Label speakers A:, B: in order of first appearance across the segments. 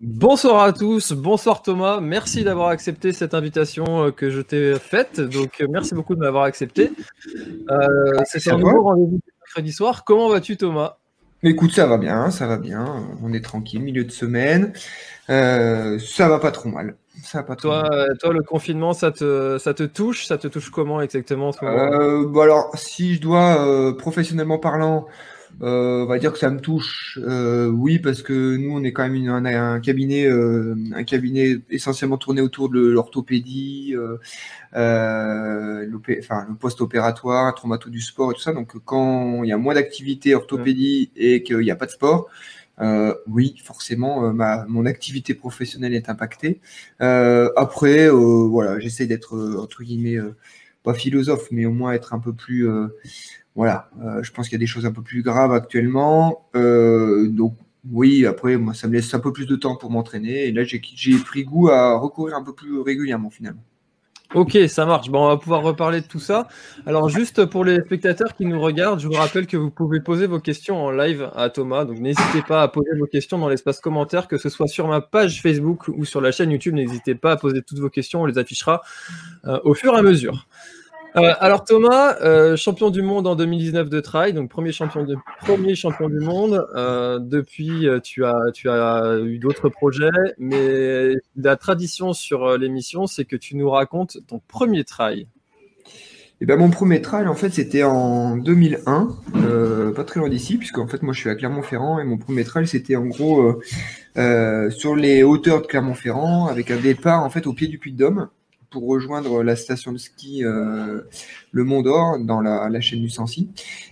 A: Bonsoir à tous, bonsoir Thomas, merci d'avoir accepté cette invitation euh, que je t'ai faite, donc euh, merci beaucoup de m'avoir accepté. Euh, c'est un nouveau rendez-vous mercredi soir, comment vas-tu Thomas?
B: Écoute, ça va bien, ça va bien, on est tranquille, milieu de semaine, euh, ça va pas trop mal. Ça pas trop
A: toi,
B: mal.
A: toi, le confinement, ça te, ça te touche? Ça te touche comment exactement ce
B: Euh, bon alors, si je dois, professionnellement parlant, on va dire que ça me touche. Euh, oui, parce que nous, on est quand même une- un, un cabinet, euh, un cabinet essentiellement tourné autour de l'orthopédie, euh, euh, enfin, le post-opératoire, traumato du sport et tout ça. Donc, quand il y a moins d'activité orthopédie et qu'il n'y a pas de sport, euh, oui, forcément, euh, ma, mon activité professionnelle est impactée. Euh, après, euh, voilà, j'essaie d'être euh, entre guillemets euh, pas philosophe, mais au moins être un peu plus. Voilà, euh, je pense qu'il y a des choses un peu plus graves actuellement. Euh, donc, oui, après, moi, ça me laisse un peu plus de temps pour m'entraîner. Et là, j'ai j'ai pris goût à recourir un peu plus régulièrement, finalement.
A: Ok, ça marche. Bon, on va pouvoir reparler de tout ça. Alors, juste pour les spectateurs qui nous regardent, je vous rappelle que vous pouvez poser vos questions en live à Thomas. Donc, n'hésitez pas à poser vos questions dans l'espace commentaire, que ce soit sur ma page Facebook ou sur la chaîne YouTube. N'hésitez pas à poser toutes vos questions. On les affichera euh, au fur et à mesure. Euh, alors, Thomas, euh, champion du monde en 2019 de trail, donc premier champion, de, du monde. Euh, depuis, tu as, eu d'autres projets, mais la tradition sur l'émission, c'est que tu nous racontes ton premier trail.
B: Et ben, mon premier trail, en fait, c'était en 2001, euh, pas très loin d'ici, puisque fait, moi, je suis à Clermont-Ferrand, et mon premier trail, c'était en gros sur les hauteurs de Clermont-Ferrand, avec un départ, en fait, au pied du Puy-de-Dôme, pour rejoindre la station de ski euh, Le Mont d'Or, dans la, la chaîne du Sancy.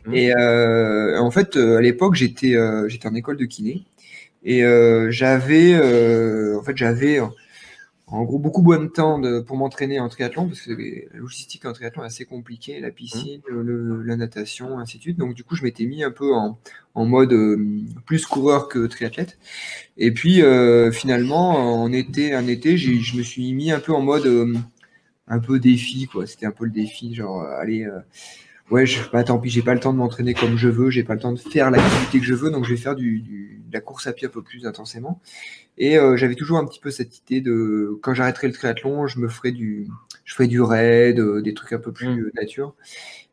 A: Mhm.
B: Et euh, en fait, euh, à l'époque, j'étais j'étais en école de kiné, et j'avais, en fait, j'avais en gros beaucoup moins de temps de- pour m'entraîner en triathlon parce que la logistique en triathlon est assez compliquée, la piscine, le- la natation, ainsi de suite. Donc du coup, je m'étais mis un peu en, en mode euh, plus coureur que triathlète. Et puis euh, finalement, en été, un été, je me suis mis un peu en mode euh, un peu défi, quoi. C'était un peu le défi, genre, allez, ouais, je, bah, tant pis, j'ai pas le temps de m'entraîner comme je veux, j'ai pas le temps de faire l'activité que je veux, donc je vais faire du, du, la course à pied un peu plus intensément. Et euh, j'avais toujours un petit peu cette idée de, quand j'arrêterai le triathlon, je me ferai du, je ferai du raid, euh, des trucs un peu plus mmh. nature.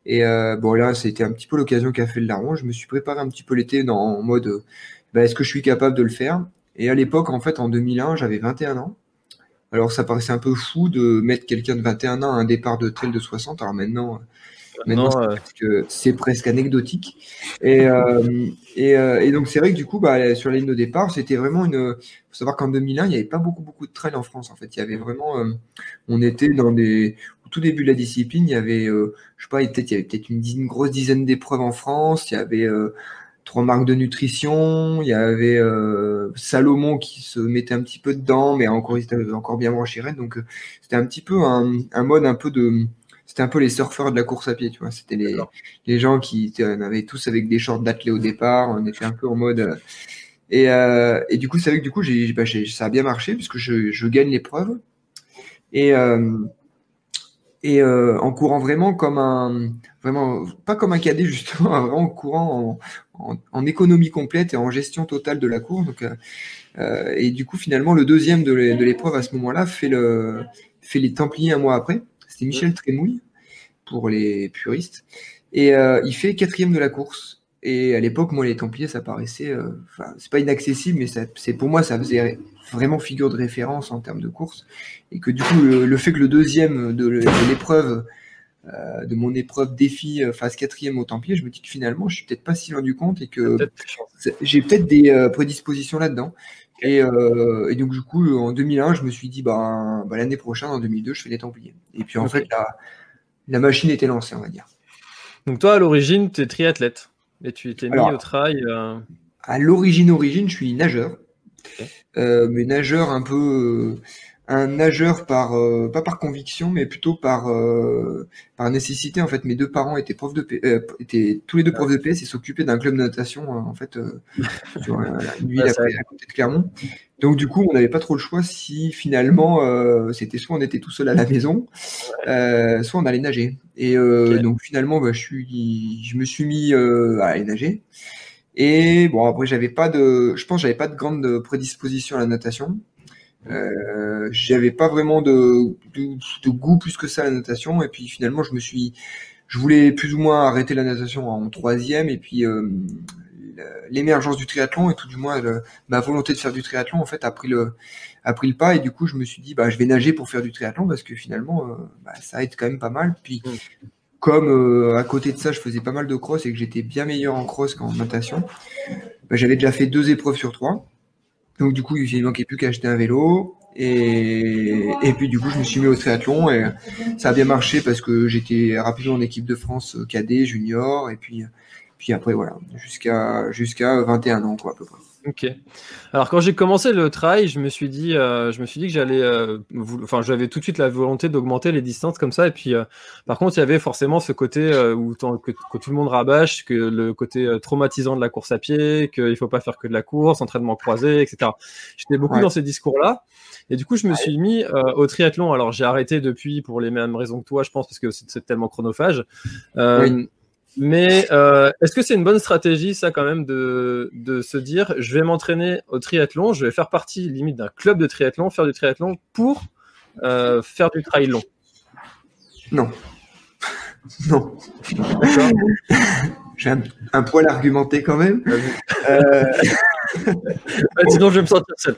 B: Et euh, bon là, c'était un petit peu l'occasion qu'a fait le larron. Je me suis préparé un petit peu l'été dans en mode, bah, est-ce que je suis capable de le faire? Et à l'époque, en fait, en 2001, j'avais 21 ans. Alors ça paraissait un peu fou de mettre quelqu'un de 21 ans à un départ de trail de 60. Alors maintenant, Maintenant, c'est presque anecdotique. Et, euh, et, euh, et, donc, c'est vrai que du coup, bah, sur la ligne de départ, c'était vraiment une. Il faut savoir qu'en 2001, il n'y avait pas beaucoup, beaucoup de trails en France. En fait, il y avait vraiment. Euh, on était dans des. Au tout début de la discipline, il y avait, euh, je sais pas, peut-être il y avait peut-être une, une, grosse dizaine d'épreuves en France. Il y avait trois marques de nutrition. Il y avait Salomon qui se mettait un petit peu dedans, mais encore, il était encore bien branché Donc, c'était un petit peu un, un mode un peu de c'était un peu les surfeurs de la course à pied, tu vois. C'était les, les gens qui on avait tous avec des shorts d'athlètes au départ. On était un peu en mode. Euh, et, euh, et du coup, c'est vrai que du coup, j'ai, bah, ça a bien marché puisque je, je gagne l'épreuve. Et, euh, et en courant vraiment comme un. Vraiment, pas comme un cadet, justement, vraiment en courant en, en, en, économie complète et en gestion totale de la course. Donc, et du coup, finalement, le deuxième de l'épreuve à ce moment-là fait, le, fait les Templiers un mois après. C'était Michel Trémouille pour les puristes. Et euh, il fait quatrième de la course. Et à l'époque, moi, les Templiers, ça paraissait, euh, enfin, c'est pas inaccessible, mais c'est pour moi, ça faisait vraiment figure de référence en termes de course. Et que du coup, le, fait que le deuxième de l'épreuve, euh, de mon épreuve défi fasse quatrième au Templiers, je me dis que finalement, je suis peut-être pas si loin du compte et que j'ai peut-être des prédispositions là-dedans. Et, euh, et, donc, du coup, en 2001, je me suis dit, bah, bah l'année prochaine, en 2002, je fais les Templiers. Et puis, en fait, la, la, machine était lancée, on va dire.
A: Donc, toi, à l'origine, tu es triathlète. Et tu étais mis au trail. Euh,
B: à l'origine, origine, je suis nageur. Euh, mais nageur un peu un nageur par euh, pas par conviction mais plutôt par euh, par nécessité en fait. Mes deux parents étaient profs de euh, étaient tous les deux profs de PS et s'occupaient d'un club de natation en fait sur une ville à, côté de Clermont. Donc du coup on n'avait pas trop le choix si finalement c'était soit on était tout seul à la maison soit on allait nager. Et donc finalement bah, je suis je me suis mis à aller nager. Et bon après j'avais pas de je pense j'avais pas de grande prédisposition à la natation euh, j'avais pas vraiment de, de, goût plus que ça à la natation. Et puis finalement je me suis je voulais plus ou moins arrêter la natation en troisième. Et puis euh, l'émergence du triathlon et tout du moins ma volonté de faire du triathlon en fait a pris le a pris le pas. Et du coup je me suis dit bah je vais nager pour faire du triathlon parce que finalement euh, bah, ça aide quand même pas mal. Puis mm. comme euh, à côté de ça je faisais pas mal de cross et que j'étais bien meilleur en cross qu'en natation bah, j'avais déjà fait deux épreuves sur trois donc du coup, il manquait plus qu'à acheter un vélo. Et, et puis du coup, je me suis mis au triathlon et ça a bien marché parce que j'étais rapidement en équipe de France cadet, junior, et puis, puis après voilà, jusqu'à jusqu'à 21 ans quoi à peu près.
A: Ok. Alors quand j'ai commencé le trail, je me suis dit, euh, je me suis dit que j'allais, euh, enfin j'avais tout de suite la volonté d'augmenter les distances comme ça. Et puis euh, par contre, il y avait forcément ce côté où que, tout le monde rabâche, que le côté traumatisant de la course à pied, qu'il faut pas faire que de la course, entraînement croisé, etc. J'étais beaucoup dans ces discours-là. Et du coup, je me suis mis au triathlon. Alors j'ai arrêté depuis pour les mêmes raisons que toi, je pense, parce que c'est tellement chronophage. Oui. Mais euh, est-ce que c'est une bonne stratégie, ça, quand même, de, de se dire je vais m'entraîner au triathlon, je vais faire partie limite d'un club de triathlon, faire du triathlon pour euh, faire du trail long
B: Non. non. J'ai un, poil argumenté quand même. euh...
A: sinon, je vais me sentir seul.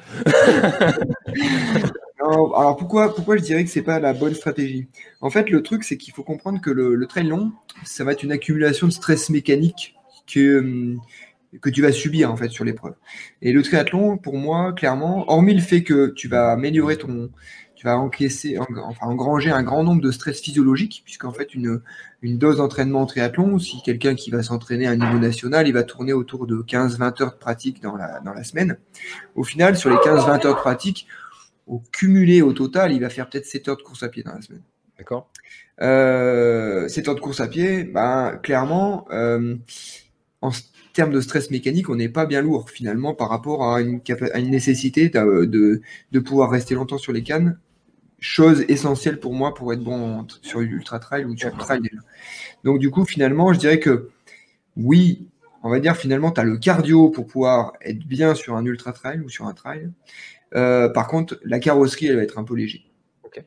B: Alors pourquoi, je dirais que c'est pas la bonne stratégie? En fait, le truc, c'est qu'il faut comprendre que le, le, long, ça va être une accumulation de stress mécanique que, hum, que tu vas subir en fait sur l'épreuve. Et le triathlon, pour moi, clairement, hormis le fait que tu vas améliorer ton, tu vas encaisser, enfin engranger un grand nombre de stress physiologiques, puisqu'en fait une, dose d'entraînement en triathlon, si quelqu'un qui va s'entraîner à un niveau national, il va tourner autour de 15-20 heures de pratique dans la semaine. Au final, sur les 15-20 heures de pratique, au cumulé, au total, il va faire peut-être 7 heures de course à pied dans la semaine.
A: D'accord.
B: Euh, 7 heures de course à pied, ben, clairement, euh, en termes de stress mécanique, on n'est pas bien lourd finalement par rapport à une, à une nécessité de, de, pouvoir rester longtemps sur les cannes chose essentielle pour moi pour être bon sur l'ultra trail ou sur trail. Donc du coup, finalement, je dirais que oui, on va dire finalement, tu as le cardio pour pouvoir être bien sur un ultra trail ou sur un trail. Euh, par contre, la carrosserie, elle va être un peu léger.
A: Ok.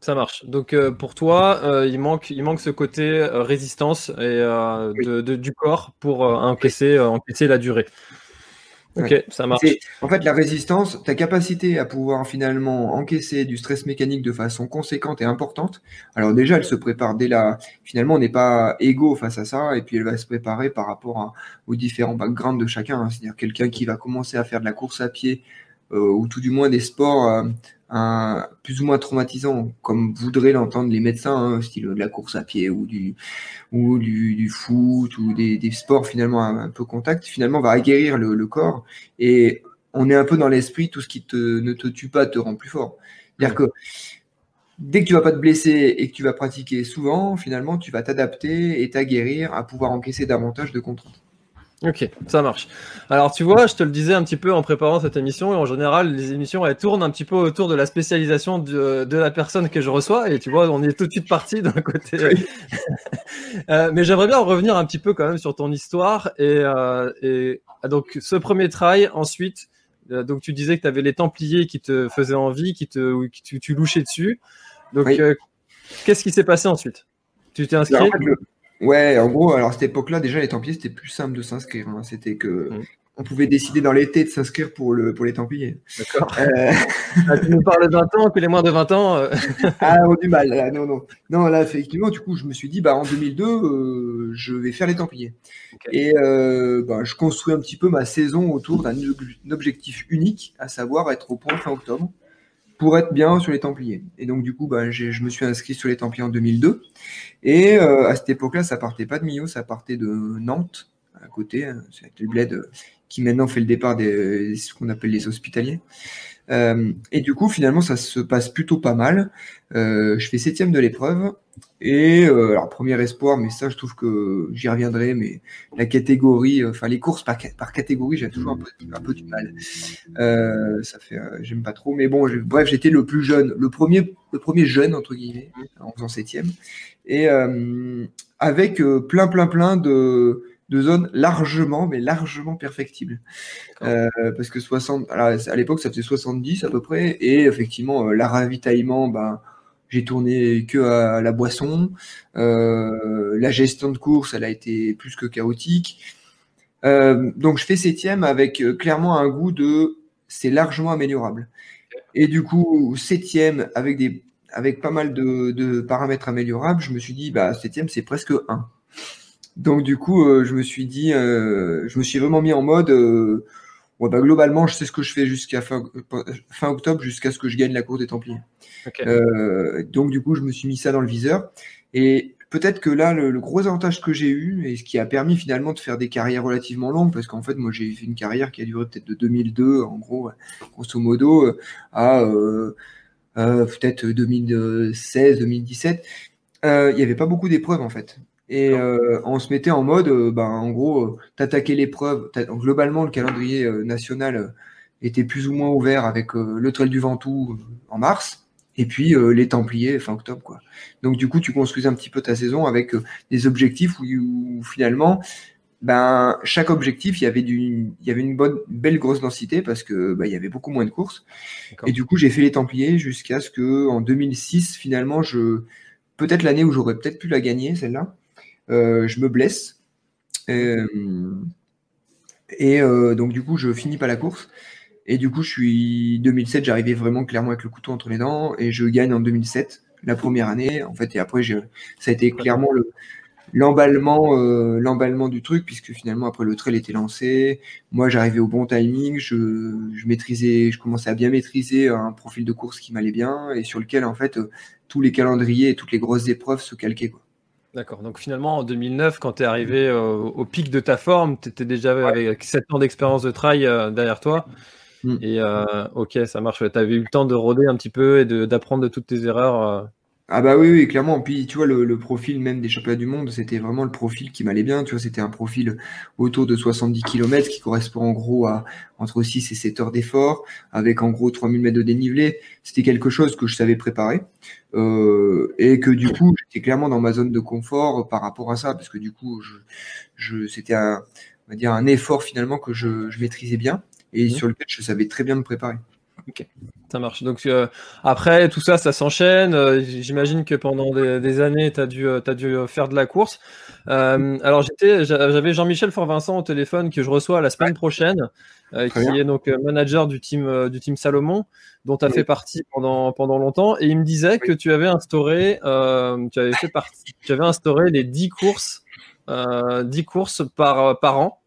A: Ça marche. Donc euh, pour toi, euh, il, manque, il manque ce côté résistance et, du corps pour encaisser, encaisser la durée. Ok, ça marche.
B: En fait, la résistance, ta capacité à pouvoir finalement encaisser du stress mécanique de façon conséquente et importante. Alors déjà, elle se prépare dès la. Finalement, on n'est pas égaux face à ça, et puis elle va se préparer par rapport aux différents backgrounds de chacun. Hein. C'est-à-dire quelqu'un qui va commencer à faire de la course à pied ou tout du moins des sports euh, un, plus ou moins traumatisants, comme voudraient l'entendre les médecins, hein, style de la course à pied ou du, ou du, du foot ou des, des, sports finalement un, peu contact, finalement va aguerrir le, le, corps et on est un peu dans l'esprit, tout ce qui te, ne te tue pas te rend plus fort. C'est-à-dire que dès que tu vas pas te blesser et que tu vas pratiquer souvent, finalement, tu vas t'adapter et t'aguerrir à pouvoir encaisser davantage de contraintes.
A: Ok, ça marche. Alors tu vois, je te le disais un petit peu en préparant cette émission, et en général, les émissions, elles tournent un petit peu autour de la spécialisation de, de la personne que je reçois, et tu vois, on est tout de suite parti d'un côté. euh, mais j'aimerais bien revenir un petit peu quand même sur ton histoire, et, euh, et ah, donc ce premier trail, ensuite, euh, donc tu disais que tu avais les Templiers qui te faisaient envie, qui te, qui tu, tu louchais dessus. Donc euh, qu'est-ce qui s'est passé ensuite? Tu t'es inscrit?
B: Ouais, en gros, alors à cette époque-là, déjà, les Templiers, c'était plus simple de s'inscrire. Hein. C'était que mm. on pouvait décider dans l'été de s'inscrire pour, le, pour les Templiers.
A: D'accord. Euh... Ah, tu nous parles de 20 ans, puis les moins de 20 ans. Euh...
B: ah, on du mal. Là, non, non. Non, là, effectivement, du coup, je me suis dit, bah, en 2002, euh, je vais faire les Templiers. Okay. Et euh, bah, je construis un petit peu ma saison autour d'un objectif unique, à savoir être au point fin octobre pour être bien sur les Templiers. Et donc, du coup, bah, je me suis inscrit sur les Templiers en 2002. Et euh, à cette époque-là, ça partait pas de Millau, ça partait de Nantes, à côté. Hein, c'est le bled euh, qui maintenant fait le départ des ce qu'on appelle les hospitaliers. Euh, et du coup, finalement, ça se passe plutôt pas mal. Euh, je fais septième de l'épreuve. Et euh, alors, premier espoir, mais ça, je trouve que j'y reviendrai. Mais la catégorie, enfin, les courses par, catégorie, j'ai toujours un peu, un peu, du mal. Ça fait, j'aime pas trop. Mais bon, bref, j'étais le plus jeune, le premier, le premier jeune entre guillemets, en faisant septième, et avec plein, plein, plein de de zones largement, mais largement perfectibles. Euh, parce que 60, alors à l'époque, ça faisait 70 à peu près, et effectivement, euh, la ravitaillement, ben, j'ai tourné que à la boisson. Euh, la gestion de course, elle a été plus que chaotique. Donc, je fais septième avec clairement un goût de c'est largement améliorable. Et du coup, septième avec des avec pas mal de, de paramètres améliorables, je me suis dit, bah, septième, c'est presque 1. Donc du coup, euh, je me suis dit, euh, je me suis vraiment mis en mode, euh, ouais, bah, globalement, je sais ce que je fais jusqu'à fin, fin, octobre, jusqu'à ce que je gagne la cour des Templiers. Okay. donc du coup, je me suis mis ça dans le viseur. Et peut-être que là, le, le, gros avantage que j'ai eu, et ce qui a permis finalement de faire des carrières relativement longues, parce qu'en fait, moi, j'ai fait une carrière qui a duré peut-être de 2002, en gros, grosso modo, à peut-être 2016, 2017. Il n'y avait pas beaucoup d'épreuves en fait. Et euh, on se mettait en mode, euh, ben, en gros, euh, t'attaquais l'épreuve. Globalement, le calendrier euh, national était plus ou moins ouvert avec le Trail du Ventoux en mars, et puis les Templiers fin octobre. Quoi. Donc du coup, tu construisais un petit peu ta saison avec des objectifs où, où, finalement, ben, chaque objectif, il y avait, du, il y avait une bonne, belle grosse densité parce que ben, il y avait beaucoup moins de courses. Et du coup, j'ai fait les Templiers jusqu'à ce que en 2006, finalement, je peut-être l'année où j'aurais peut-être pu la gagner, celle-là. Euh, je me blesse. Euh, et euh, donc, du coup, je finis pas la course. Et du coup, je suis 2007, j'arrivais vraiment clairement avec le couteau entre les dents et je gagne en 2007, la première année. En fait, et après, ça a été clairement le, l'emballement euh, l'emballement du truc puisque finalement après le trail était lancé moi j'arrivais au bon timing je, je, maîtrisais je commençais à bien maîtriser un profil de course qui m'allait bien et sur lequel en fait tous les calendriers et toutes les grosses épreuves se calquaient quoi.
A: D'accord. Donc finalement, en 2009, quand tu es arrivé euh, au pic de ta forme, tu étais déjà ouais. avec 7 ans d'expérience de trail euh, derrière toi. Mm. Et euh, ok, ça marche. tu avais eu le temps de rôder un petit peu et d'apprendre de, de, toutes tes erreurs.
B: Ah bah oui, oui, clairement. Puis tu vois, le, profil même des championnats du monde, c'était vraiment le profil qui m'allait bien. Tu vois, c'était un profil autour de 70 km qui correspond en gros à entre 6 et 7 heures d'effort, avec en gros 3000 mètres de dénivelé. C'était quelque chose que je savais préparer. Euh, et que du coup, j'étais clairement dans ma zone de confort par rapport à ça, parce que du coup, je, je c'était un, on va dire un effort finalement que je, je maîtrisais bien et mmh. sur lequel je savais très bien me préparer.
A: Ok, ça marche. Donc euh, après, tout ça, ça s'enchaîne. Euh, j'imagine que pendant des, années, tu as, dû, euh, as dû faire de la course. alors j'étais, j'avais Jean-Michel Fort-Vincent au téléphone que je reçois la semaine prochaine, qui est donc manager du team, du team Salomon, dont tu as fait partie pendant, pendant longtemps. Et il me disait que tu avais instauré, tu avais fait partie, tu avais instauré les 10 courses, 10 courses par, par an.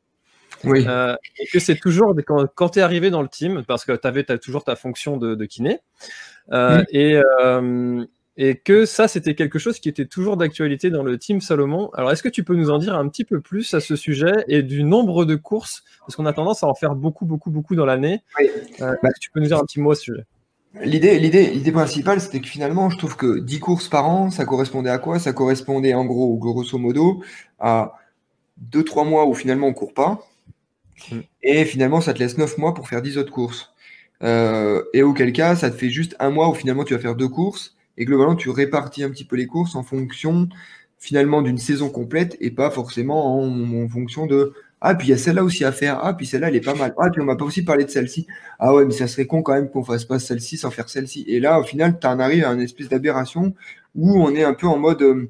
B: Oui.
A: Euh, et que c'est toujours quand, quand tu es arrivé dans le team, parce que tu avais as toujours ta fonction de, de kiné, euh, et, euh, et que ça, c'était quelque chose qui était toujours d'actualité dans le team Salomon. Alors, est-ce que tu peux nous en dire un petit peu plus à ce sujet et du nombre de courses? Parce qu'on a tendance à en faire beaucoup, beaucoup, beaucoup dans l'année. Oui. Bah, tu peux nous dire un petit mot à ce sujet?
B: L'idée, l'idée, l'idée principale, c'était que finalement, je trouve que 10 courses par an, ça correspondait à quoi? Ça correspondait en gros, grosso modo, à 2-3 mois où finalement on court pas, Mm. Et finalement, ça te laisse 9 mois pour faire 10 autres courses. Euh, et auquel cas, ça te fait juste un mois où finalement tu vas faire deux courses. Et globalement, tu répartis un petit peu les courses en fonction finalement d'une saison complète et pas forcément en, fonction de ah puis il y a celle-là aussi à faire ah puis celle-là elle est pas mal ah puis on m'a pas aussi parlé de celle-ci ah ouais mais ça serait con quand même qu'on fasse pas celle-ci sans faire celle-ci et là au final tu en arrives à une espèce d'aberration où on est un peu en mode euh,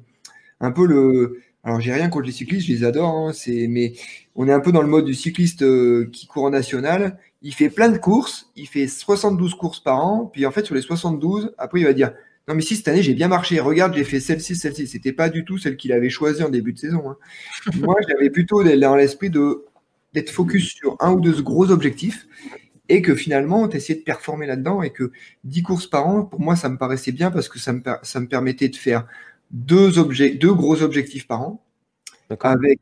B: un peu le alors j'ai rien contre les cyclistes, je les adore, hein, c'est mais on est un peu dans le mode du cycliste euh, qui court en national. Il fait plein de courses, il fait 72 courses par an, puis en fait sur les 72, après il va dire non mais si cette année j'ai bien marché, regarde j'ai fait celle-ci, celle-ci, c'était pas du tout celle qu'il avait choisie en début de saison. Hein. Moi j'avais plutôt dans l'esprit de d'être focus sur un ou deux gros objectifs et que finalement tu essayais de performer là-dedans et que 10 courses par an pour moi ça me paraissait bien parce que ça me, ça me permettait de faire deux, objets, deux gros objectifs par an, avec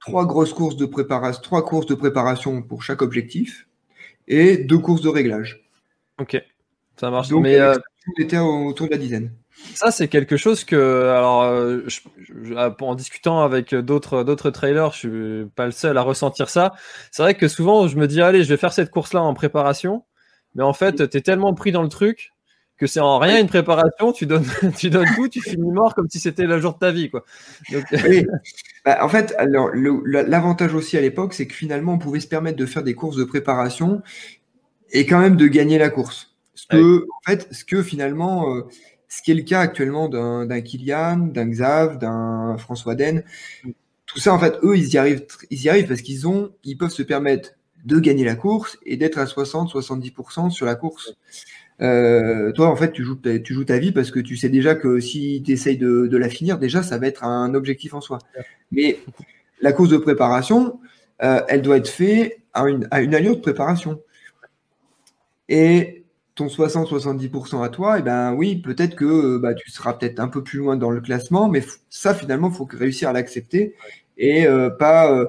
B: trois grosses courses de préparation, trois courses de préparation pour chaque objectif et deux courses de réglage.
A: Ok, ça marche.
B: Donc, Mais euh, était autour de la dizaine.
A: Ça, c'est quelque chose que, alors, euh, en discutant avec d'autres d'autres trailers, je suis pas le seul à ressentir ça. C'est vrai que souvent, je me dis, allez, je vais faire cette course-là en préparation, mais en fait, tu es tellement pris dans le truc que c'est en rien une préparation, tu donnes, tu donnes tout, tu finis mort comme si c'était le jour de ta vie. Quoi.
B: Bah, en fait, l'avantage aussi à l'époque, c'est que finalement, on pouvait se permettre de faire des courses de préparation et quand même de gagner la course. Ce que, en fait, ce que finalement, euh, ce qui est le cas actuellement d'un Kylian, d'un Xav, d'un François Den, tout ça, en fait, eux, ils y arrivent, ils y arrivent parce qu'ils ont, ils peuvent se permettre de gagner la course et d'être à 60-70% sur la course. Euh, toi, en fait, tu joues, tu joues ta vie parce que tu sais déjà que si tu essayes de, de, la finir, déjà, ça va être un objectif en soi. Mais la course de préparation, euh, elle doit être faite à une, à une allure de préparation. Et ton 60-70% à toi, et eh ben oui, peut-être que bah, tu seras peut-être un peu plus loin dans le classement, mais ça, finalement, il faut réussir à l'accepter et euh, pas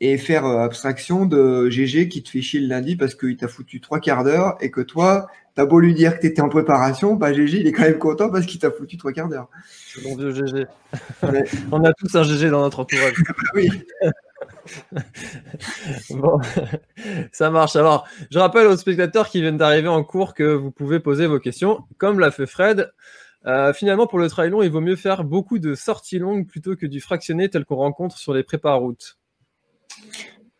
B: et faire abstraction de GG qui te fait chier le lundi parce qu'il t'a foutu trois quarts d'heure et que toi, t'as beau lui dire que t'étais en préparation, bah GG il est quand même content parce qu'il t'a foutu trois quarts d'heure.
A: Mon vieux GG. On a tous un GG dans notre entourage.
B: oui.
A: bon, ça marche. Alors, je rappelle aux spectateurs qui viennent d'arriver en cours que vous pouvez poser vos questions, comme l'a fait Fred. Euh, finalement, pour le trail long, il vaut mieux faire beaucoup de sorties longues plutôt que du fractionné tel qu'on rencontre sur les prépa routes.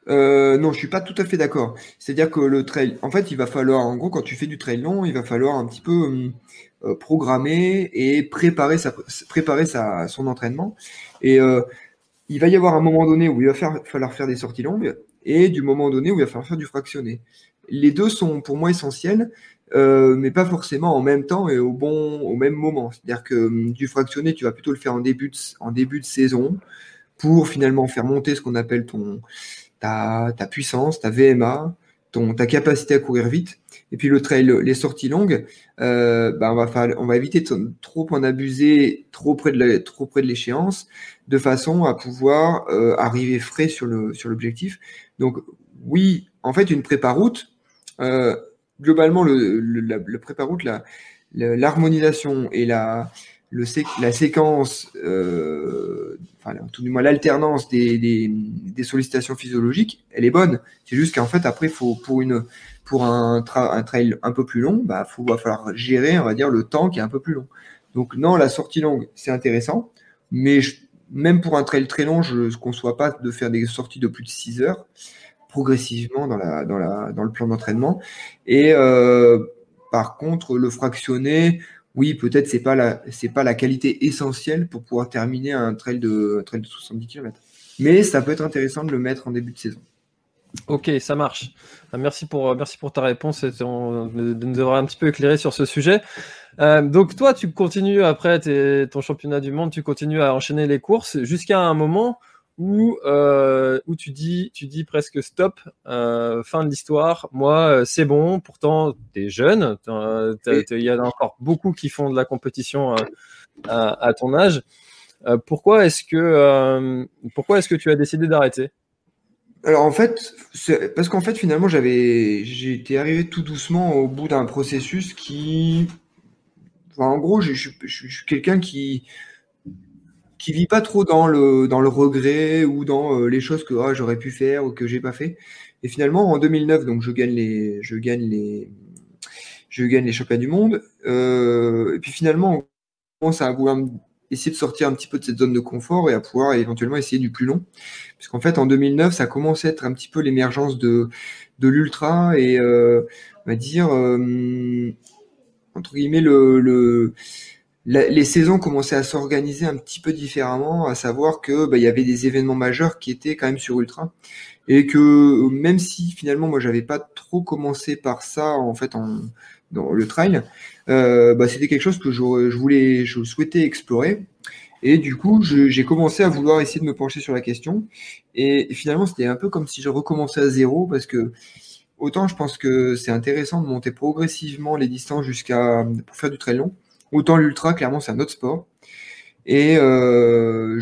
B: Euh, non, je suis pas tout à fait d'accord. C'est-à-dire que le trail, en fait, il va falloir, en gros, quand tu fais du trail long, il va falloir un petit peu euh, euh, programmer et préparer sa, préparer sa, son entraînement. Et il va y avoir un moment donné où il va falloir faire des sorties longues et du moment donné où il va falloir faire du fractionné. Les deux sont pour moi essentiels, mais pas forcément en même temps et au bon, même moment. C'est-à-dire que du fractionné, tu vas plutôt le faire en début de saison pour finalement faire monter ce qu'on appelle ton, ta, ta, puissance, ta VMA, ton, ta capacité à courir vite. Et puis le trail, les sorties longues, euh, bah on, va faire, on va éviter de trop en abuser trop près de près de l'échéance, de façon à pouvoir euh, arriver frais sur le sur l'objectif. Donc oui, en fait, une prépa route, euh, globalement, le, le, le prépa route, la, l'harmonisation et la le la séquence, enfin, tout du moins l'alternance des, des, sollicitations physiologiques, elle est bonne. C'est juste qu'en fait, après, faut, pour, une, pour un, un trail un peu plus long, bah, faut, va falloir gérer, on va dire, le temps qui est un peu plus long. Donc, non, la sortie longue, c'est intéressant, mais même pour un trail très long, je ne conçois pas de faire des sorties de plus de 6 heures progressivement dans, la, dans, la, dans le plan d'entraînement. Et euh, par contre, le fractionner, oui, peut-être c'est pas la pas la qualité essentielle pour pouvoir terminer un trail de trail de 70 km. Mais ça peut être intéressant de le mettre en début de saison.
A: Ok, ça marche. Ah, merci pour, merci pour ta réponse et de nous avoir un petit peu éclairé sur ce sujet. Euh, donc toi, tu continues après ton championnat du monde, tu continues à enchaîner les courses jusqu'à un moment où, euh, où tu, dis, tu dis presque stop, euh, fin de l'histoire, moi c'est bon, pourtant tu es jeune, il y en a encore beaucoup qui font de la compétition à, à, ton âge. pourquoi est-ce que, pourquoi est-ce que tu as décidé d'arrêter?
B: Alors en fait, parce qu'en fait finalement j'avais, j'étais arrivé tout doucement au bout d'un processus qui, en gros, je, suis quelqu'un qui qui vit pas trop dans le dans le regret ou dans euh, les choses que ah, j'aurais pu faire ou que j'ai pas fait. Et finalement en 2009, donc je gagne les je gagne les je gagne les championnats du monde. Euh, et puis finalement on commence à vouloir essayer de sortir un petit peu de cette zone de confort et à pouvoir éventuellement essayer du plus long. Puisqu'en fait, en 2009, ça a commencé à être un petit peu l'émergence de, de l'ultra et, euh, on va dire, euh, entre guillemets, le, le les saisons commençaient à s'organiser un petit peu différemment, à savoir que bah, il y avait des événements majeurs qui étaient quand même sur ultra et que même si finalement moi j'avais pas trop commencé par ça en fait en dans le trail, euh, bah, c'était quelque chose que je, voulais, je souhaitais explorer. Et du coup, j'ai commencé à vouloir essayer de me pencher sur la question. Et finalement, c'était un peu comme si je recommençais à zéro parce que autant je pense que c'est intéressant de monter progressivement les distances jusqu'à pour faire du trail long. Autant l'ultra, clairement, c'est un autre sport. Et euh,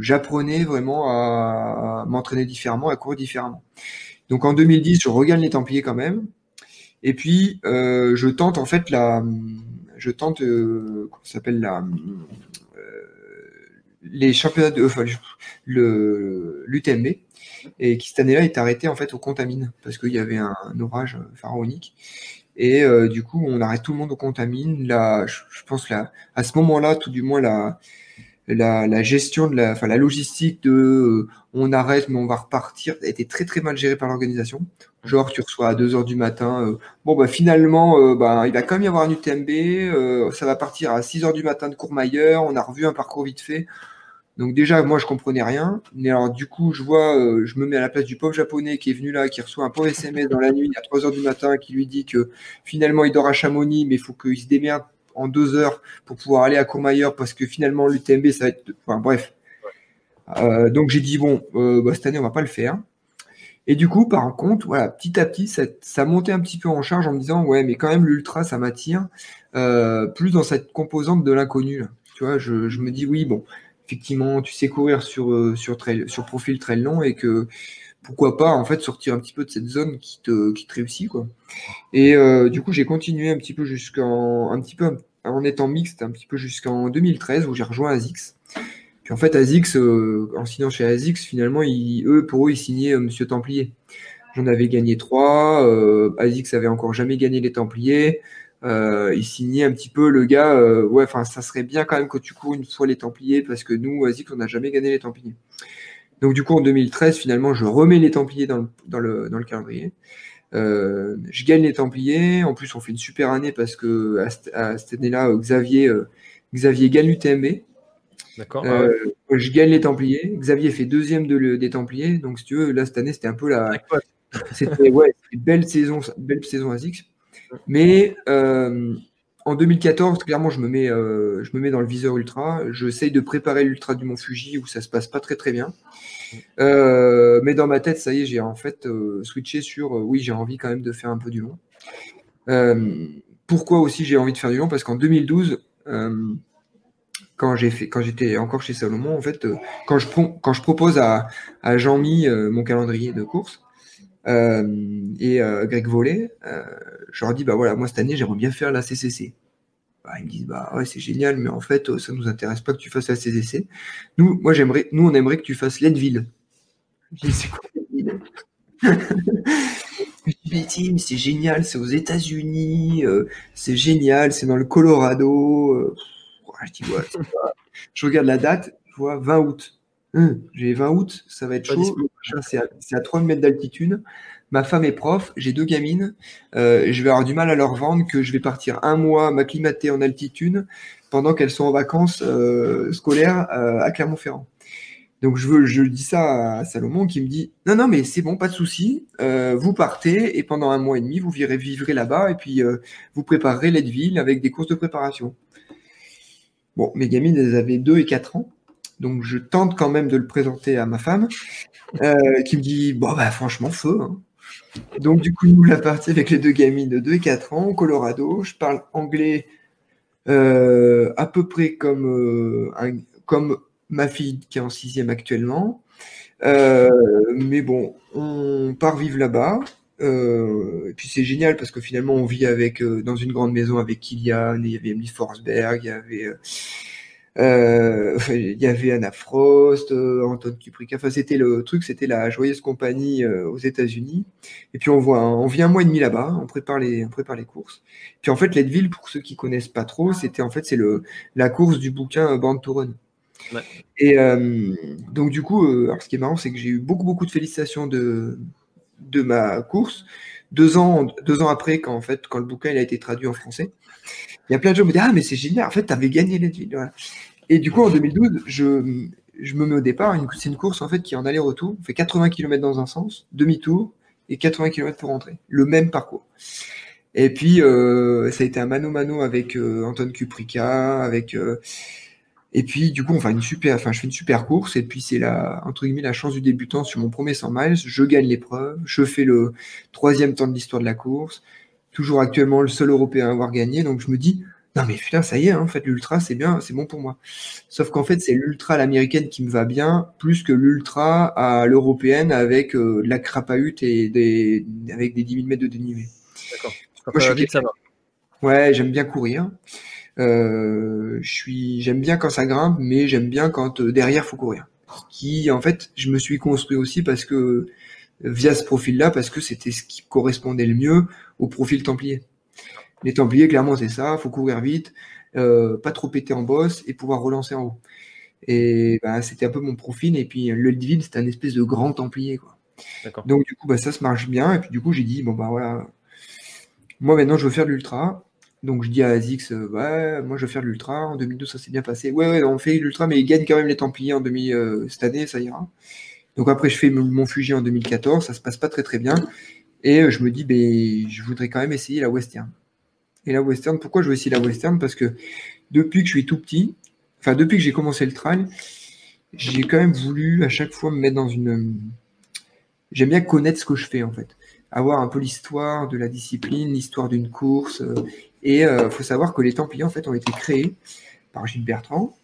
B: j'apprenais vraiment à, m'entraîner différemment, à courir différemment. Donc en 2010, je regagne les Templiers quand même. Et puis, euh, je tente en fait la, je tente, euh, s'appelle la, euh, les championnats de, enfin, le l'UTMB, et qui cette année-là est arrêté en fait au Contamine parce qu'il y avait un, orage pharaonique. Et euh, du coup, on arrête tout le monde au Contamine. Là, je, pense là, à ce moment-là, tout du moins la, la, gestion de la, enfin, la logistique de euh, on arrête mais on va repartir a été très très mal gérée par l'organisation. Genre tu reçois à 2 heures du matin, euh, bon bah finalement euh, bah, il va quand même y avoir un UTMB, ça va partir à 6 heures du matin de Courmayeur, on a revu un parcours vite fait. Donc déjà moi je comprenais rien, mais alors du coup je vois, je me mets à la place du pauvre japonais qui est venu là, qui reçoit un pauvre SMS dans la nuit à 3 heures du matin, qui lui dit que finalement il dort à Chamonix, mais il faut qu'il se démerde en deux heures pour pouvoir aller à Courmayeur parce que finalement l'UTMB ça va être. Enfin bref. Euh, donc j'ai dit bon, euh, bah, cette année on va pas le faire. Et du coup, par contre, voilà, petit à petit, ça, ça montait un petit peu en charge en me disant ouais, mais quand même l'ultra ça m'attire euh, plus dans cette composante de l'inconnu. Tu vois, je, me dis oui, bon, effectivement, tu sais courir sur sur sur profil très long et que pourquoi pas en fait sortir un petit peu de cette zone qui te, qui réussit quoi. Et euh, du coup j'ai continué un petit peu jusqu'en un petit peu en étant mixte un petit peu jusqu'en 2013 où j'ai rejoint ASICS. Puis en fait ASICS euh, en signant chez ASICS finalement ils, eux pour eux ils signaient euh, Monsieur Templier. J'en avais gagné trois. Euh, ASICS avait encore jamais gagné les Templiers. Euh, il signait un petit peu le gars. ouais, enfin ça serait bien quand même que tu cours une fois les Templiers parce que nous ASICS on n'a jamais gagné les Templiers. Donc du coup, en 2013, finalement, je remets les Templiers dans le, dans le, dans le calendrier. Euh, je gagne les Templiers. En plus, on fait une super année parce que à, cette année-là, Xavier, euh, Xavier gagne l'UTMB. D'accord. Euh, je gagne les Templiers. Xavier fait deuxième de des Templiers. Donc, si tu veux, là, cette année, c'était un peu la. C'était ouais, une belle saison, belle saison à Zix. Mais en 2014, clairement, je me mets, euh, je me mets dans le viseur ultra. J'essaye de préparer l'ultra du Mont Fuji où ça se passe pas très très bien. Euh, mais dans ma tête, ça y est, j'ai en fait euh, switché sur oui, j'ai envie quand même de faire un peu du long. pourquoi aussi j'ai envie de faire du long? Parce qu'en 2012, quand j'ai fait, quand j'étais encore chez Salomon, en fait, quand je quand je propose à, à Jean-Mi mon calendrier de course, et Greg Vollet, je leur dis bah voilà, moi cette année j'aimerais bien faire la CCC. bah, ils me disent bah ouais c'est génial, mais en fait ça nous intéresse pas que tu fasses ces essais. Nous, moi j'aimerais, nous on aimerait que tu fasses Leadville. Je dis c'est quoi Leadville mais c'est génial, c'est aux États-Unis, euh, c'est génial, c'est dans le Colorado. Euh, je dis, ouais, je regarde la date, je vois 20 août. Hum, j'ai 20 août, ça va être chaud. C'est à, à 3 mètres d'altitude. Ma femme est prof, j'ai deux gamines. Euh, je vais avoir du mal à leur vendre que je vais partir un mois m'acclimater en altitude pendant qu'elles sont en vacances scolaires à Clermont-Ferrand. Donc je, veux, je dis ça à Salomon qui me dit non non mais c'est bon pas de souci euh, vous partez et pendant un mois et demi vous virez, vivrez là-bas et puis euh, vous préparerez ville avec des courses de préparation. Bon mes gamines elles avaient 2 et 4 ans donc je tente quand même de le présenter à ma femme euh, qui me dit bon bah franchement feu. Hein. Donc du coup nous la partie avec les deux gamines de 2 et 4 ans au Colorado je parle anglais à peu près comme un, comme ma fille qui est en sixième actuellement. Euh, mais bon, on part vivre là-bas. Euh, et puis c'est génial parce que finalement on vit euh, dans une grande maison avec Kylian, il y avait Emily Forsberg, il y avait il y avait Anna Frost, Anton Kuprika. Enfin c'était le truc, c'était la joyeuse compagnie aux États-Unis. Et puis on voit, on vit un mois et demi là-bas, on prépare les, on prépare les courses. Puis en fait Leadville, pour ceux qui connaissent pas trop, c'était en fait c'est le la course du bouquin Band to Run. Et euh, donc, du coup, euh, alors, ce qui est marrant, c'est que j'ai eu beaucoup, beaucoup de félicitations de, de ma course. Deux ans, deux ans après, quand, en fait, quand le bouquin il a été traduit en français, il y a plein de gens qui me disent Ah, mais c'est génial, en fait, tu avais gagné Voilà. Et du coup, en 2012, je, je me mets au départ. C'est une course en fait qui est en aller-retour. On fait 80 km dans un sens, demi-tour, et 80 km pour rentrer. Le même parcours. Et puis, euh, ça a été un mano-mano avec Anton Kuprika, avec et puis, du coup, une super, enfin, je fais une super course. Et puis, c'est la, entre guillemets, la chance du débutant sur mon premier 100 miles. Je gagne l'épreuve. Je fais le troisième temps de l'histoire de la course. Toujours actuellement le seul Européen à avoir gagné. Donc, je me dis, non, mais putain, ça y est, hein, en fait, l'ultra, c'est bien, c'est bon pour moi. Sauf qu'en fait, c'est l'ultra à l'américaine qui me va bien, plus que l'ultra à l'européenne avec euh, de la crapahute et des, avec des 10 000 mètres de dénivelé. D'accord. Moi, je suis ça va. Ouais, j'aime bien courir. Euh, je suis, j'aime bien quand ça grimpe, mais j'aime bien quand euh, derrière faut courir. Qui, en fait, je me suis construit aussi parce que via ce profil-là, parce que c'était ce qui correspondait le mieux au profil templier. Les templiers, clairement, c'est ça, faut courir vite, euh, pas trop péter en bosse et pouvoir relancer en haut. Et bah, c'était un peu mon profil. Et puis le Divine, c'est un espèce de grand templier. Quoi. Donc du coup, bah, ça se marche bien. Et puis du coup, j'ai dit, bon bah voilà, moi maintenant je veux faire de l'ultra. Donc je dis à Azix, euh, ouais, moi je vais faire l'ultra. En 2012, ça s'est bien passé. Ouais, ouais, on fait l'ultra, mais il gagne quand même les Templiers en demi euh, cette année, ça ira. Donc après, je fais mon Fuji en 2014, ça se passe pas très très bien. Et euh, je me dis, ben, je voudrais quand même essayer la western. Et la western, pourquoi je veux essayer la western? Parce que depuis que je suis tout petit, enfin depuis que j'ai commencé le trail, j'ai quand même voulu à chaque fois me mettre dans une. J'aime bien connaître ce que je fais en fait avoir un peu l'histoire de la discipline, l'histoire d'une course, et il euh, faut savoir que les Templiers en fait ont été créés par Gilles Bertrand,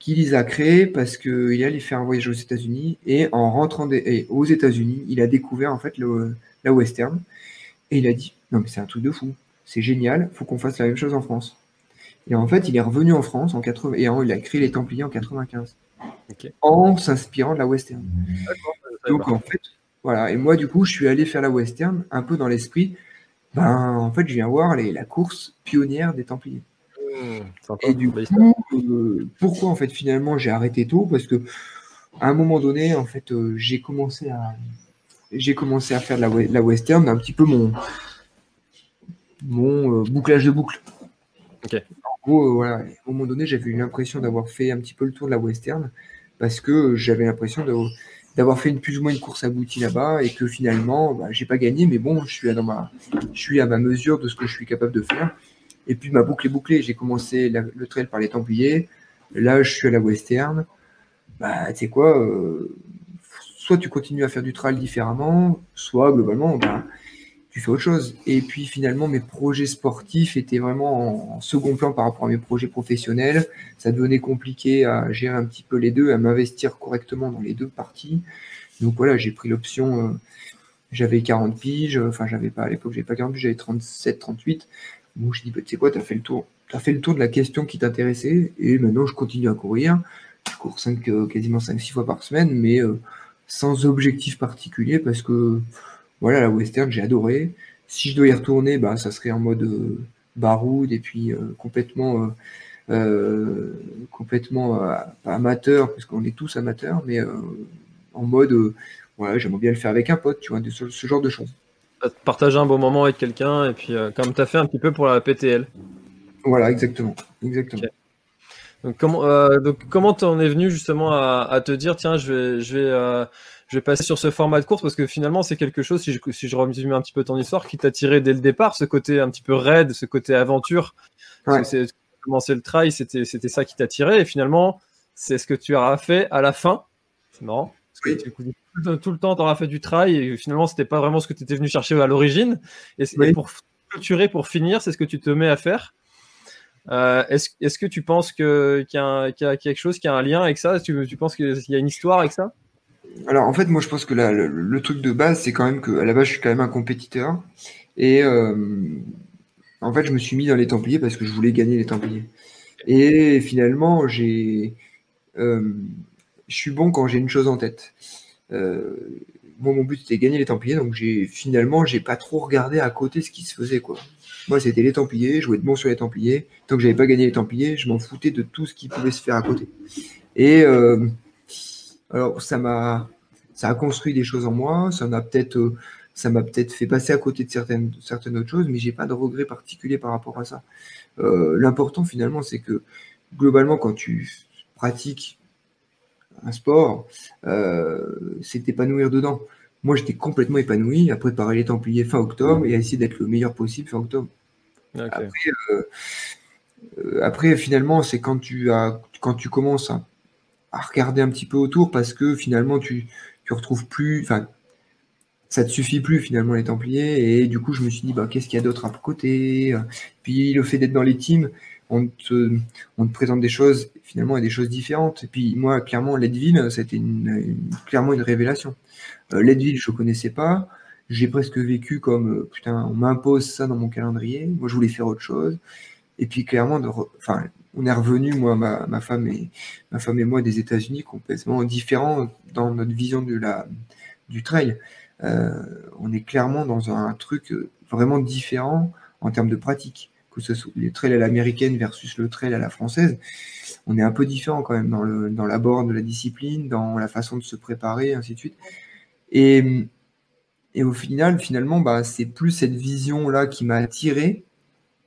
B: qui les a créés parce qu'il allait faire un voyage aux États-Unis et en rentrant aux États-Unis, il a découvert en fait le, la western et il a dit non mais c'est un truc de fou, c'est génial, faut qu'on fasse la même chose en France. Et en fait, il est revenu en France en 80 et il a créé les Templiers en 95 en s'inspirant de la western. Donc en fait, voilà. Et moi du coup, je suis allé faire la western un peu dans l'esprit ben, en fait, je viens voir les, la course pionnière des Templiers. Et du coup, euh, pourquoi en fait finalement j'ai arrêté tôt? Parce que à un moment donné, en fait, euh, j'ai commencé à j'ai commencé à faire de la, la, western, un petit peu mon mon euh, bouclage de boucle. En gros, voilà, à un moment donné, j'avais eu l'impression d'avoir fait un petit peu le tour de la western parce que j'avais l'impression d'avoir fait une plus ou moins une course aboutie là-bas et que finalement, bah, j'ai pas gagné, mais bon, je suis, à, dans ma, je suis à ma mesure de ce que je suis capable de faire. Et puis ma boucle est bouclée. J'ai commencé le trail par les Templiers. Là, je suis à la Western. Bah, tu sais quoi, euh, soit tu continues à faire du trail différemment, soit globalement, bah, tu fais autre chose. Et puis finalement, mes projets sportifs étaient vraiment en, second plan par rapport à mes projets professionnels. Ça devenait compliqué à gérer un petit peu les deux, à m'investir correctement dans les deux parties. Donc voilà, j'ai pris l'option. Euh, j'avais 40 piges, enfin j'avais pas à l'époque, j'avais pas 40 piges, j'avais 37, 38. Bon, je dis, tu sais quoi, tu as fait le tour. fait le tour de la question qui t'intéressait et maintenant je continue à courir. Je cours 5, euh, quasiment 5-6 fois par semaine, mais euh, sans objectif particulier parce que voilà, la western, j'ai adoré. Si je dois y retourner, bah, ça serait en mode euh, baroud et puis complètement, complètement amateur, parce qu'on est tous amateurs, mais en mode, j'aimerais bien le faire avec un pote, tu vois, de, ce genre de choses
A: partager un bon moment avec quelqu'un et puis euh, comme tu as fait un petit peu pour la PTL.
B: Voilà, exactement. exactement.
A: Donc comment euh, donc comment t'en es venu justement à, te dire tiens je vais je vais euh, je vais passer sur ce format de course? Parce que finalement c'est quelque chose si je si je resume un petit peu ton histoire qui t'a tiré dès le départ ce côté un petit peu raide ce côté aventure ouais. c'est commencer le trail c'était c'était ça qui t'a tiré et finalement c'est ce que tu as fait à la fin c'est marrant tout le temps, tu auras fait du trail et finalement, c'était pas vraiment ce que tu étais venu chercher à l'origine. Et, pour clôturer, pour finir, c'est ce que tu te mets à faire. Euh, est-ce, que tu penses qu'il y, a quelque chose qui a un lien avec ça? Tu, tu penses qu'il y a une histoire avec ça?
B: Alors, en fait, moi, je pense que le, truc de base, c'est quand même que à la base, je suis quand même un compétiteur. Et euh, en fait, je me suis mis dans les Templiers parce que je voulais gagner les Templiers. Et finalement, j'ai. Euh, je suis bon quand j'ai une chose en tête. Euh, moi, mon but c'était gagner les Templiers, donc j'ai finalement j'ai pas trop regardé à côté ce qui se faisait quoi. Moi, c'était les Templiers, je jouais de bon sur les Templiers. Tant que j'avais pas gagné les Templiers, je m'en foutais de tout ce qui pouvait se faire à côté. Et euh, alors, ça m'a, ça a construit des choses en moi. Ça m'a peut-être, euh, ça m'a peut-être fait passer à côté de certaines, certaines autres choses, mais j'ai pas de regret particulier par rapport à ça. L'important finalement, c'est que globalement, quand tu pratiques un sport, euh, c'est épanouir dedans. Moi, j'étais complètement épanoui à préparer les Templiers fin octobre et à essayer d'être le meilleur possible fin octobre. Euh, après, finalement, c'est quand tu as, quand tu commences à, regarder un petit peu autour parce que finalement, tu, tu retrouves plus, enfin, ça te suffit plus finalement les Templiers et du coup, je me suis dit, bah, qu'est-ce qu'il y a d'autre à côté? Puis le fait d'être dans les teams, on te, présente des choses finalement et des choses différentes. Et puis moi, clairement, Leadville, c'était clairement une révélation. Euh, je connaissais pas. J'ai presque vécu comme euh, putain, on m'impose ça dans mon calendrier. Moi, je voulais faire autre chose. Et puis clairement, enfin, on est revenu, moi, ma, femme et ma femme et moi, des États-Unis complètement différents dans notre vision de la du trail. Euh, on est clairement dans un truc vraiment différent en termes de pratique que ce soit les trails à l'américaine versus le trail à la française, on est un peu différent quand même dans, le, dans l'abord de la discipline, dans la façon de se préparer, ainsi de suite. Et, et au final, finalement, bah, c'est plus cette vision-là qui m'a attiré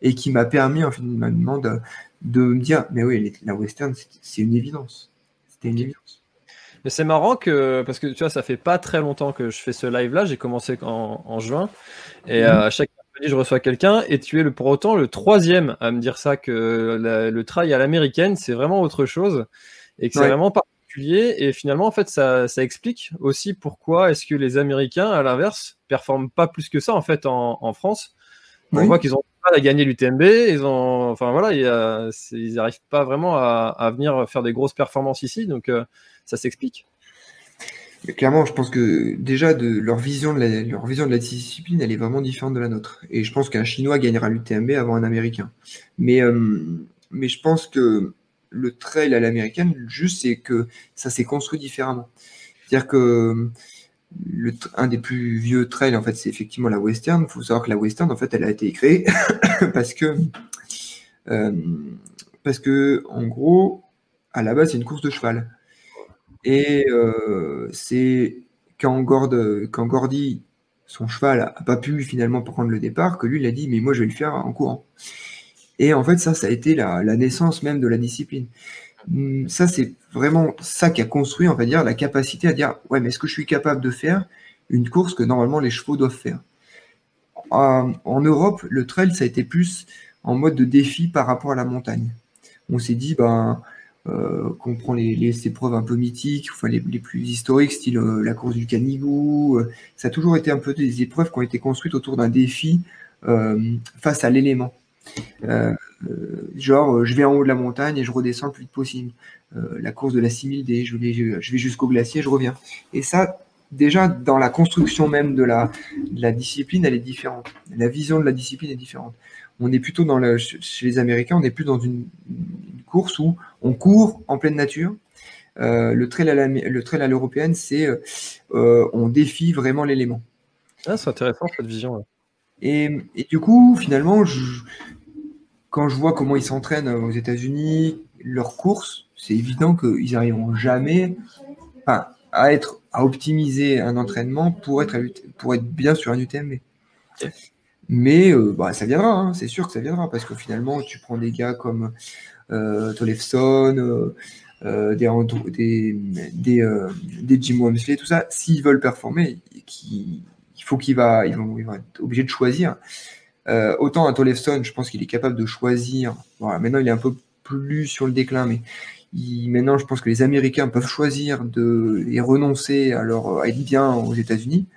B: et qui m'a permis, en finalement, de, de me dire, mais oui, la western, c'est une évidence. C'était une évidence.
A: Mais c'est marrant que, parce que tu vois, ça fait pas très longtemps que je fais ce live-là, j'ai commencé en, en juin, et mmh. à chaque je reçois quelqu'un et tu es le, pour autant le troisième à me dire ça que le trail à l'américaine c'est vraiment autre chose et que c'est vraiment particulier. Et finalement en fait ça, ça explique aussi pourquoi est-ce que les Américains à l'inverse performent pas plus que ça en fait en, en France. On voit qu'ils ont pas à gagner l'UTMB, ils ont enfin voilà ils n'arrivent pas vraiment à, à, venir faire des grosses performances ici donc euh, ça s'explique
B: clairement, je pense que déjà leur vision de la, leur vision de la discipline, elle est vraiment différente de la nôtre. Et je pense qu'un Chinois gagnera l'UTMB avant un Américain. Mais, euh, mais je pense que le trail à l'américaine, juste, c'est que ça s'est construit différemment. C'est-à-dire que le, un des plus vieux trails, en fait, c'est effectivement la western. Il faut savoir que la western, en fait, elle a été créée parce que, euh, parce que, en gros, à la base, c'est une course de cheval. Et euh, c'est quand, quand Gordy, son cheval, n'a pas pu finalement prendre le départ, que lui, il a dit, mais moi, je vais le faire en courant. Et en fait, ça, ça a été la, naissance même de la discipline. Hum, ça, c'est vraiment ça qui a construit, on va dire, la capacité à dire, ouais, mais est-ce que je suis capable de faire une course que normalement les chevaux doivent faire? En, Europe, le trail, ça a été plus en mode de défi par rapport à la montagne. On s'est dit, ben, qu'on prend les, épreuves un peu mythiques, enfin les, plus historiques, style euh, la course du canigou. Euh, ça a toujours été un peu des épreuves qui ont été construites autour d'un défi face à l'élément. genre, je vais en haut de la montagne et je redescends le plus vite possible. la course de la 6000D, je vais, je vais jusqu'au glacier, je reviens. Et ça, déjà, dans la construction même de la, de la discipline, elle est différente. La vision de la discipline est différente. On est plutôt dans le, chez les Américains, on est plus dans une, course où on court en pleine nature. Euh, le trail à le trail à l'européenne, c'est euh, on défie vraiment l'élément.
A: Ah, c'est intéressant cette vision.
B: Et, et, du coup, finalement, je, quand je vois comment ils s'entraînent aux États-Unis, leurs courses, c'est évident qu'ils n'arriveront jamais à être à optimiser un entraînement pour être, pour être bien sur un UTMB. Mais euh, bah, ça viendra, hein, c'est sûr que ça viendra, parce que finalement, tu prends des gars comme euh, euh, euh des, des, des, des, Jim Wamsley, tout ça, s'ils veulent performer, il faut qu'ils va, ils vont, être obligés de choisir. autant à Tolefson, je pense qu'il est capable de choisir. Voilà, maintenant, il est un peu plus sur le déclin, mais maintenant, je pense que les Américains peuvent choisir de et renoncer à, leur, à être bien aux États-Unis.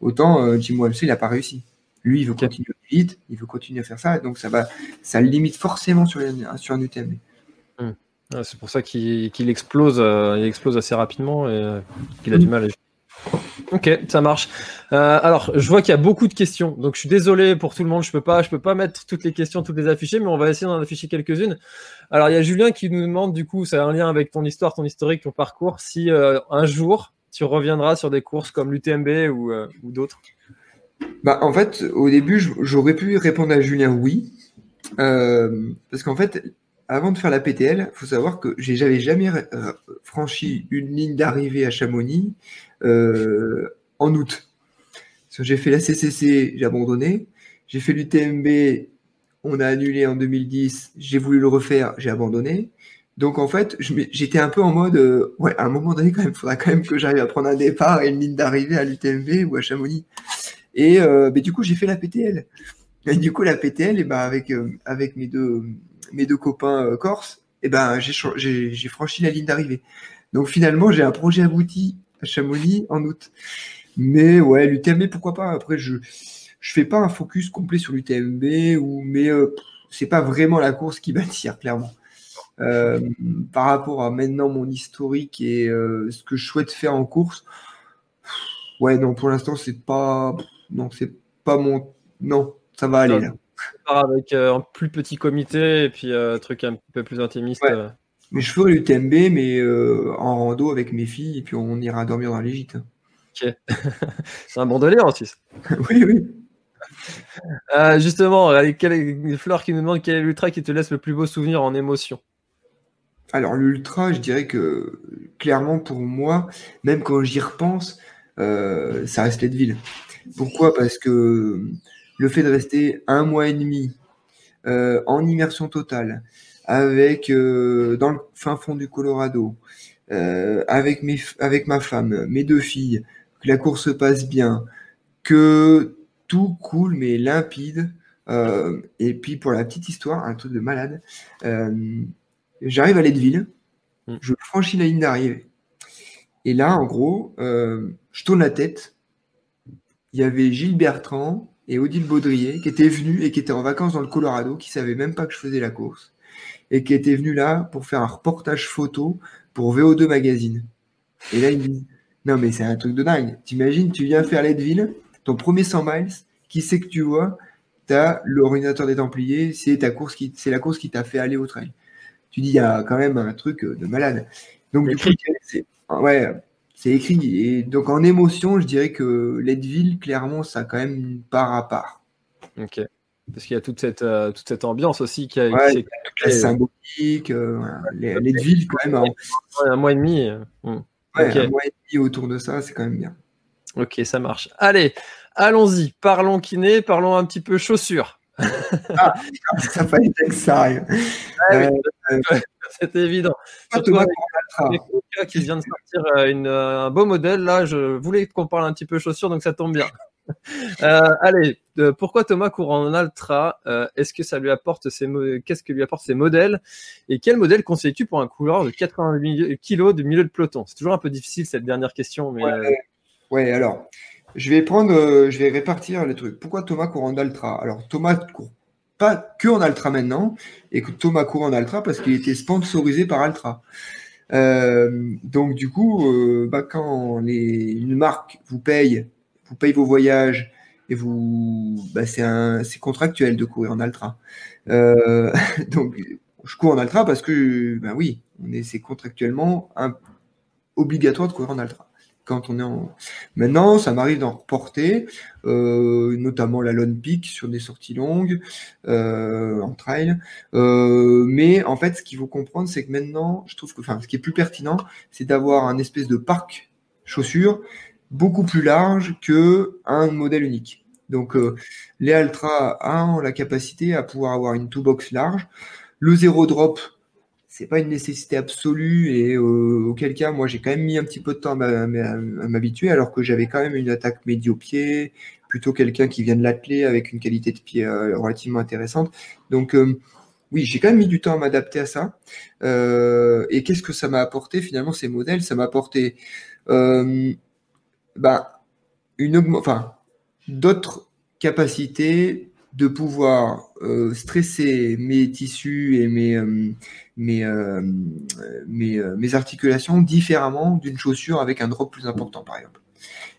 B: Autant Jim Wamsley, il n'a pas réussi. Lui, il veut continuer vite, il veut continuer à faire ça, donc ça va, ça le limite forcément sur, sur un UTMB.
A: Hmm. c'est pour ça qu'il explose, euh, il explose assez rapidement et euh, qu'il a du mal à Ok, ça marche. Euh, alors, je vois qu'il y a beaucoup de questions, donc je suis désolé pour tout le monde. Je peux pas, je peux pas mettre toutes les questions, toutes les afficher, mais on va essayer d'en afficher quelques-unes. Alors, il y a Julien qui nous demande, du coup, ça a un lien avec ton histoire, ton historique, ton parcours, si euh, un jour tu reviendras sur des courses comme l'UTMB ou, euh, ou d'autres?
B: Bah, en fait, au début, j'aurais pu répondre à Julien oui, parce qu'en fait, avant de faire la PTL, il faut savoir que j'avais jamais franchi une ligne d'arrivée à Chamonix euh, en août. J'ai fait la CCC, j'ai abandonné. J'ai fait l'UTMB, on a annulé en 2010. J'ai voulu le refaire, j'ai abandonné. Donc en fait, j'étais un peu en mode, euh, ouais, à un moment donné, quand même, il faudra quand même que j'arrive à prendre un départ et une ligne d'arrivée à l'UTMB ou à Chamonix. Et euh, du coup, j'ai fait la PTL. Et du coup, la PTL, et ben, avec, avec mes, deux, mes deux copains corses, et ben, j'ai franchi la ligne d'arrivée. Donc finalement, j'ai un projet abouti à Chamonix en août. Mais ouais, l'UTMB, pourquoi pas? Après, je je fais pas un focus complet sur l'UTMB, mais euh, c'est pas vraiment la course qui m'attire, clairement. Euh, par rapport à maintenant mon historique et euh, ce que je souhaite faire en course, ouais, non, pour l'instant, c'est pas. Non, c'est pas mon. Non, ça va aller là.
A: Avec un plus petit comité et puis un truc un peu plus intimiste.
B: Mais je ferai l'UTMB, mais euh, en rando avec mes filles, et puis on ira dormir dans les gîtes.
A: Ok. c'est un bon délire en Suisse.
B: oui, oui.
A: Euh, justement, quelle Fleur qui nous demande quel est l'ultra qui te laisse le plus beau souvenir en émotion?
B: Alors, l'ultra, je dirais que clairement pour moi, même quand j'y repense, euh, ça reste ville. Pourquoi? Parce que le fait de rester un mois et demi en immersion totale, avec euh, dans le fin fond du Colorado, euh, avec mes avec ma femme, mes deux filles, que la course se passe bien, que tout coule mais limpide. Euh, et puis pour la petite histoire, un truc de malade, j'arrive à Leadville, mm. je franchis la ligne d'arrivée. Et là, en gros, je tourne la tête. Il y avait Gilles Bertrand et Odile Baudrier qui étaient venus et qui étaient en vacances dans le Colorado, qui savaient même pas que je faisais la course et qui était venu là pour faire un reportage photo pour VO2 Magazine. Et là, il me dit Non, mais c'est un truc de dingue. T'imagines, tu viens faire Leadville, ton premier 100 miles, qui sait que tu vois? Tu as l'ordinateur des Templiers, c'est ta course qui, c'est la course qui t'a fait aller au trail. Tu dis, il y a quand même un truc de malade. Donc, du coup, c'est, ouais, c'est écrit. Et donc, en émotion, je dirais que Leadville, clairement, ça a quand même une part à part.
A: Ok. Parce qu'il y a toute cette, euh, toute cette ambiance aussi qui a
B: ouais, toute la symbolique, euh, villes quand même.
A: un mois et demi.
B: Ouais, Un mois et demi autour de ça, c'est quand même bien.
A: Ok, ça marche. Allez, allons-y. Parlons kiné, parlons un petit peu chaussures.
B: Ah, ça fallait que ça arrive.
A: c'est évident. Surtout avec qui vient de sortir une, un beau modèle, là, je voulais qu'on parle un petit peu chaussures, donc ça tombe bien. Euh, allez, pourquoi Thomas court en ultra euh, Est-ce que ça lui apporte ses qu'est-ce que lui apporte ses modèles? Et quel modèle conseilles-tu pour un coureur de 80 kg de milieu de peloton? C'est toujours un peu difficile cette dernière question, mais
B: euh, ouais, alors je vais prendre, je vais répartir les trucs. Pourquoi Thomas court en ultra Alors Thomas court pas que en ultra maintenant, et que Thomas court en ultra parce qu'il était sponsorisé par Ultra. donc du coup, bah, quand les, une marque vous paye vous paye vos voyages et vous, bah, c'est contractuel de courir en ultra. Euh, donc, je cours en ultra parce que, ben oui, c'est contractuellement obligatoire de courir en ultra quand on est en. Maintenant, ça m'arrive d'en reporter, euh, notamment la Lone Peak sur des sorties longues, euh, en trail. Euh, mais en fait, ce qu'il faut comprendre, c'est que maintenant, je trouve que, enfin, ce qui est plus pertinent, c'est d'avoir un espèce de parc chaussures beaucoup plus large que un modèle unique. Donc, les Ultra ont la capacité à pouvoir avoir une toolbox large. Le zéro drop, c'est pas une nécessité absolue et euh, auquel cas, moi, j'ai quand même mis un petit peu de temps à, m'habituer, alors que j'avais quand même une attaque médio-pied, plutôt quelqu'un qui vient de l'atteler avec une qualité de pied euh, relativement intéressante. Donc, euh, oui, j'ai quand même mis du temps à m'adapter à ça. et qu'est-ce que ça m'a apporté finalement ces modèles? Ça m'a apporté bah, une enfin, d'autres capacités de pouvoir euh, stresser mes tissus et mes, euh, mes, euh, mes, articulations différemment d'une chaussure avec un drop plus important, par exemple.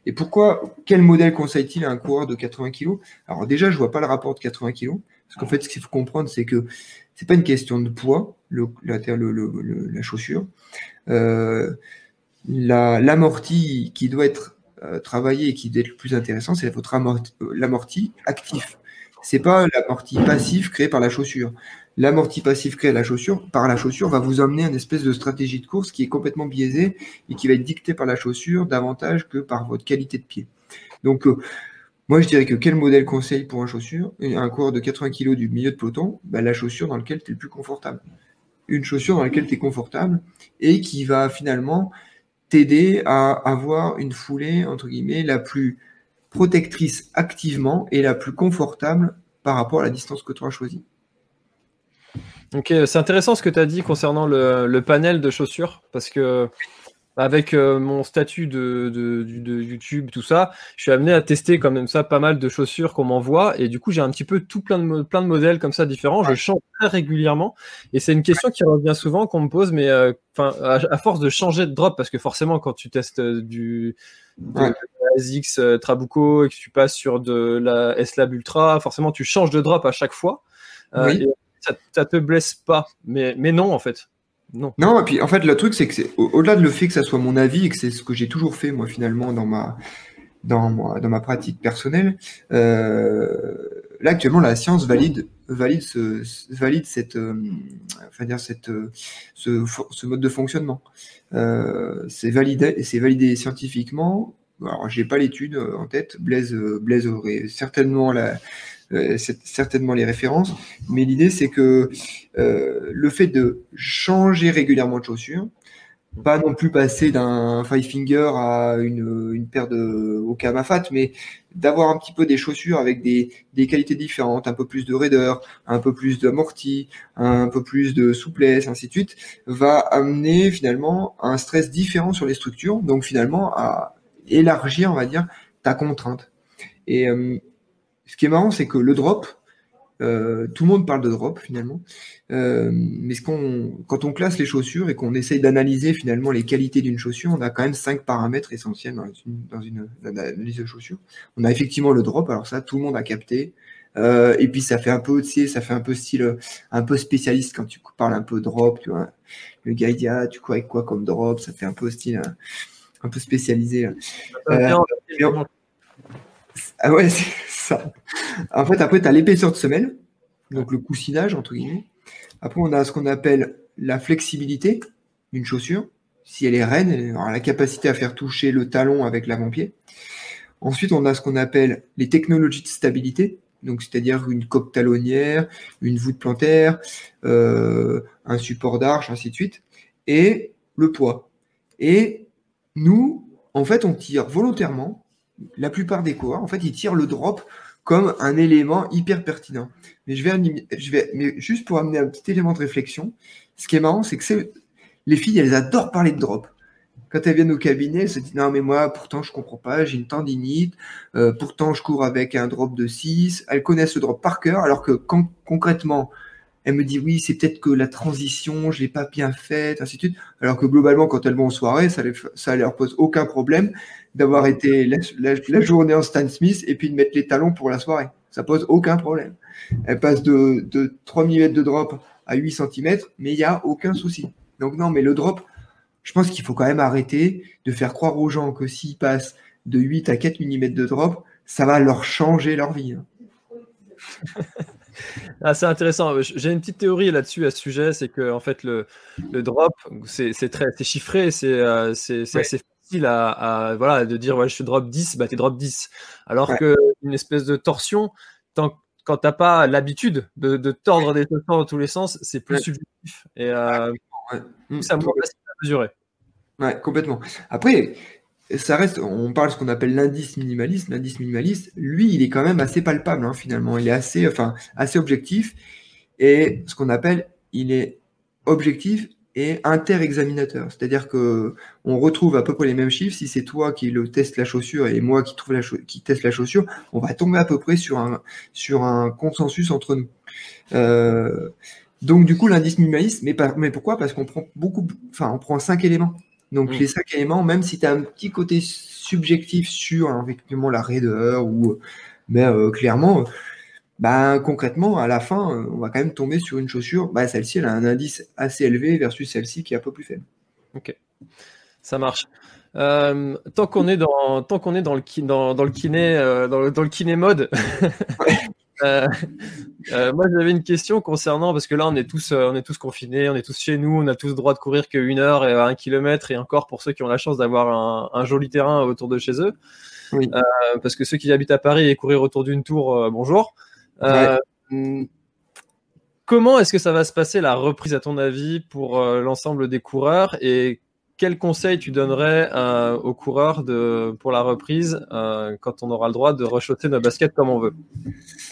B: Et pourquoi, quel modèle conseille-t-il à un coureur de 80 kg Alors déjà, je vois pas le rapport de 80 kg, parce qu'en fait, ce qu'il faut comprendre, c'est que c'est pas une question de poids, le, la, la chaussure. l'amorti qui doit être travaillé et qui doit être le plus intéressant, c'est votre l'amorti actif c'est pas l'amorti passif créé par la chaussure. L'amorti passif créé par la chaussure va vous emmener une espèce de stratégie de course qui est complètement biaisée et qui va être dictée par la chaussure davantage que par votre qualité de pied. Donc, euh, moi, je dirais que quel modèle conseille pour un chaussure Un coureur de 80 kg du milieu de peloton, bah, la chaussure dans laquelle tu es le plus confortable. Une chaussure dans laquelle tu es confortable et qui va finalement t'aider à avoir une foulée, entre guillemets, la plus protectrice activement et la plus confortable par rapport à la distance que tu as choisie.
A: Ok, c'est intéressant ce que tu as dit concernant le, panel de chaussures, parce que avec euh, mon statut de, YouTube, tout ça, je suis amené à tester comme même ça pas mal de chaussures qu'on m'envoie, et du coup j'ai un petit peu tout plein de, plein de modèles comme ça différents, je change très régulièrement, et c'est une question qui revient souvent qu'on me pose, mais euh, à, force de changer de drop, parce que forcément quand tu testes euh, du, ASX euh, Trabuco et que tu passes sur de la S-Lab Ultra, forcément tu changes de drop à chaque fois. Euh, ça, ça, te blesse pas, mais, mais non en fait. Non.
B: Non, et puis en fait le truc c'est que c'est au-delà de le fait que ça soit mon avis et que c'est ce que j'ai toujours fait moi finalement dans ma dans, dans ma pratique personnelle, euh, là actuellement la science valide valide ce, valide cette enfin dire cette ce, ce, mode de fonctionnement. c'est validé c'est validé scientifiquement alors j'ai pas l'étude euh, en tête, Blaise, euh, Blaise aurait certainement la, euh, certainement les références, mais l'idée c'est que le fait de changer régulièrement de chaussures, pas non plus passer d'un five finger à une, une paire de Okamafat, mais d'avoir un petit peu des chaussures avec des, des, qualités différentes, un peu plus de raideur, un peu plus d'amorti, un peu plus de souplesse, ainsi de suite, va amener finalement un stress différent sur les structures, donc finalement à élargir, on va dire, ta contrainte. Et euh, ce qui est marrant, c'est que le drop, euh, tout le monde parle de drop finalement, euh, mais ce qu'on, quand on classe les chaussures et qu'on essaye d'analyser finalement les qualités d'une chaussure, on a quand même cinq paramètres essentiels dans une, dans une analyse de chaussure. On a effectivement le drop, alors ça tout le monde a capté. et puis ça fait un peu, tu sais, ça fait un peu style, un peu spécialiste quand tu parles un peu drop, tu vois. Le gars tu crois avec quoi comme drop, ça fait un peu style un peu spécialisé. Euh, ah ouais, c'est ça. En fait, après, tu as l'épaisseur de semelle, donc le coussinage, entre guillemets. Après, on a ce qu'on appelle la flexibilité d'une chaussure. Si elle est elle aura la capacité à faire toucher le talon avec l'avant-pied. Ensuite, on a ce qu'on appelle les technologies de stabilité, donc c'est-à-dire une coque talonnière, une voûte plantaire, euh, un support d'arche, ainsi de suite, et le poids. Et nous, en fait, on tire volontairement, la plupart des coureurs, en fait, ils tirent le drop comme un élément hyper pertinent. Mais je vais, juste pour amener un petit élément de réflexion, ce qui est marrant, c'est que les filles, elles adorent parler de drop. Quand elles viennent au cabinet, elles se disent non mais moi pourtant je comprends pas, j'ai une tendinite, euh, pourtant je cours avec un drop de 6. Elles connaissent le drop par cœur, alors que concrètement, elle me dit oui, c'est peut-être que la transition, je l'ai pas bien faite, ainsi de suite. Alors que globalement, quand elles vont en soirée, ça, les, ça leur pose aucun problème d'avoir été la, journée en Stan Smith et puis de mettre les talons pour la soirée. Ça pose aucun problème. Elle passe de, de 3 mm de drop à 8 cm, mais il n'y a aucun souci. Donc non, mais le drop, je pense qu'il faut quand même arrêter de faire croire aux gens que s'ils passent de 8 à 4 mm de drop, ça va leur changer leur vie. Hein.
A: Ah, c'est intéressant. J'ai une petite théorie là-dessus à ce sujet, c'est que en fait le, le drop, c'est très chiffré, c'est euh, assez facile à, voilà de dire ouais, je drop 10, bah tu drop 10. Alors que une espèce de torsion, tant, quand t'as pas l'habitude de, de, tordre des chaussures dans tous les sens, c'est plus subjectif et euh, ça me à mesurer.
B: Ouais, complètement. Après, ça reste, on parle de ce qu'on appelle l'indice minimaliste. L'indice minimaliste, lui, il est quand même assez palpable, hein, finalement. Il est assez, enfin, assez objectif. Et ce qu'on appelle, il est objectif et interexaminateur. C'est-à-dire que on retrouve à peu près les mêmes chiffres. Si c'est toi qui le teste la chaussure et moi qui trouve la qui teste la chaussure, on va tomber à peu près sur un sur un consensus entre nous. Euh, donc du coup l'indice minimaliste, mais, mais pourquoi? Parce qu'on prend beaucoup, enfin on prend cinq éléments. Donc les cinq éléments, même si tu as un petit côté subjectif sur hein, effectivement la raideur ou mais euh, clairement, bah, concrètement, à la fin, on va quand même tomber sur une chaussure. Bah, celle-ci, elle a un indice assez élevé versus celle-ci qui est un peu plus faible.
A: Ok, ça marche. Euh, tant qu'on est dans tant qu'on est dans le dans, dans le kiné euh, dans, le, dans le kiné mode Euh, euh, moi, j'avais une question concernant parce que là, on est tous, euh, on est tous confinés, on est tous chez nous, on a tous le droit de courir qu'une heure et un kilomètre et encore pour ceux qui ont la chance d'avoir un, joli terrain autour de chez eux. parce que ceux qui habitent à Paris et courir autour d'une tour, bonjour. Comment est-ce que ça va se passer la reprise à ton avis pour l'ensemble des coureurs et quel conseil tu donnerais euh, aux coureurs de, pour la reprise euh, quand on aura le droit de rechoter nos baskets comme on veut?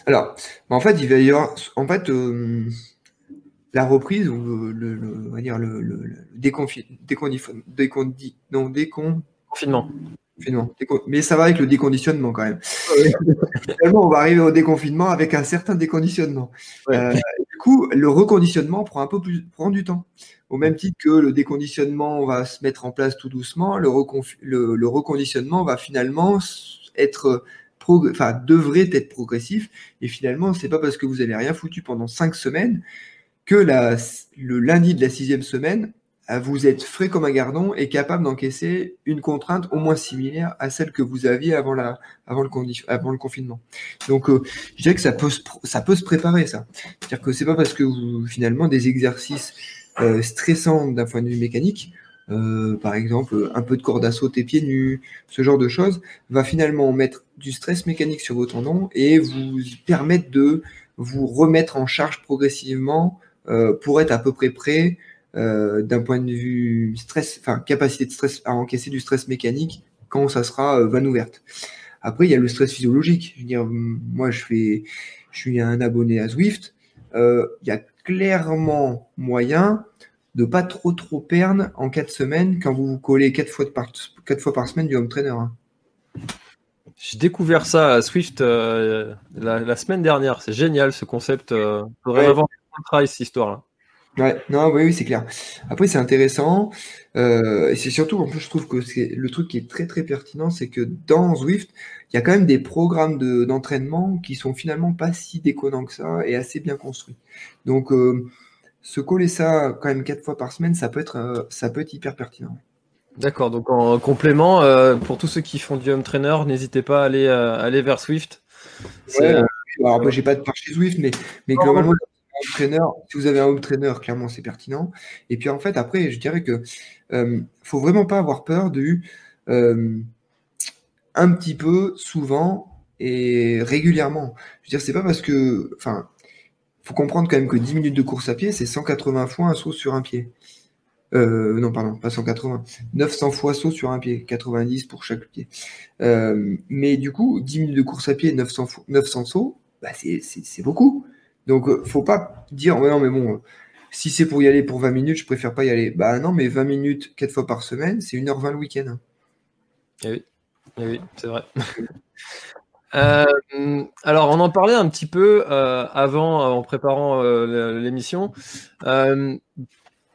B: Alors, bah, en fait, il va y avoir, en fait, euh, la reprise ou le, on va dire le, le, non, décon,
A: confinement.
B: Mais ça va avec le déconditionnement quand même. Finalement, on va arriver au déconfinement avec un certain déconditionnement. du coup, le reconditionnement prend un peu plus, prend du temps. Au même titre que le déconditionnement va se mettre en place tout doucement, le, reconditionnement va finalement être enfin, devrait être progressif. Et finalement, c'est pas parce que vous n'avez rien foutu pendant cinq semaines que le lundi de la sixième semaine, vous êtes frais comme un gardon et capable d'encaisser une contrainte au moins similaire à celle que vous aviez avant, la, avant, le, avant le confinement. Donc, euh, je dirais que ça peut se, ça peut se préparer, ça. C'est-à-dire que c'est pas parce que finalement, des exercices euh, stressant d'un point de vue mécanique, euh, par exemple un peu de corde à sauter pieds nus, ce genre de choses, va finalement mettre du stress mécanique sur vos tendons et vous permettre de vous remettre en charge progressivement euh, pour être à peu près prêt d'un point de vue stress, enfin capacité de stress à encaisser du stress mécanique quand ça sera vanne ouverte. Après, il y a le stress physiologique. Je veux dire, moi, je fais, je suis un abonné à Zwift. il y a clairement moyen de pas trop trop perdre en quatre semaines quand vous vous collez quatre fois, par, quatre fois par semaine du home trainer. Hein.
A: J'ai découvert ça à Swift euh, la, semaine dernière. C'est génial ce concept. Euh, faudrait avoir un travail cette histoire-là.
B: Ouais, non, oui, oui c'est clair. Après, c'est intéressant. Euh, et c'est surtout, en plus, je trouve que c'est le truc qui est très très pertinent, c'est que dans Swift, il y a quand même des programmes d'entraînement qui sont finalement pas si déconnants que ça et assez bien construits. Donc, euh, se coller ça quand même quatre fois par semaine, ça peut être, euh, ça peut être hyper pertinent.
A: D'accord. Donc en complément, pour tous ceux qui font du home trainer, n'hésitez pas à aller, aller vers Swift.
B: alors moi j'ai pas de part chez Swift, mais, mais globalement, trainer, si vous avez un home trainer, clairement c'est pertinent. Et puis en fait, après, je dirais que euh, faut vraiment pas avoir peur du euh, un petit peu, souvent et régulièrement. Je veux dire, c'est pas parce que. Enfin, faut comprendre quand même que 10 minutes de course à pied, c'est 180 fois un saut sur un pied. Euh, non, pardon, pas 180. 900 fois saut sur un pied, 90 pour chaque pied. Euh, mais du coup, 10 minutes de course à pied, 900, 900 sauts, bah c'est beaucoup. Donc, euh, faut pas dire, non, mais bon, euh, si c'est pour y aller pour 20 minutes, je préfère pas y aller. Bah non, mais 20 minutes, 4 fois par semaine, c'est 1h20 le week-end.
A: Eh oui, eh oui c'est vrai. Euh, alors, on en parlait un petit peu avant, en préparant l'émission.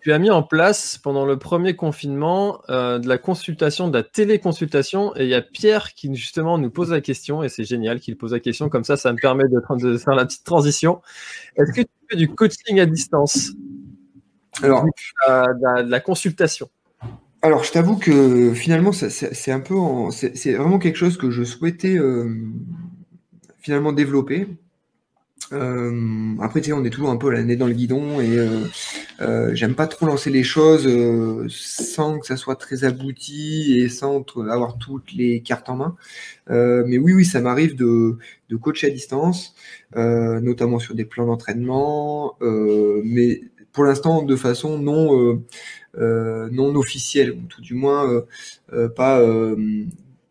A: Tu as mis en place pendant le premier confinement de la consultation, de la téléconsultation, et il y a Pierre qui justement nous pose la question, et c'est génial qu'il pose la question, comme ça, ça me permet de, de faire la petite transition. Est-ce que tu fais du coaching à distance?
B: Alors,
A: de la consultation
B: alors, je t'avoue que finalement, c'est un peu, c'est vraiment quelque chose que je souhaitais euh, finalement développer. Euh, après, tu sais, on est toujours un peu l'année dans le guidon et euh, j'aime pas trop lancer les choses sans que ça soit très abouti et sans avoir toutes les cartes en main. mais oui, oui, ça m'arrive de, de, coacher à distance, notamment sur des plans d'entraînement, mais pour l'instant de façon non euh, non officiel, ou tout du moins euh, euh, pas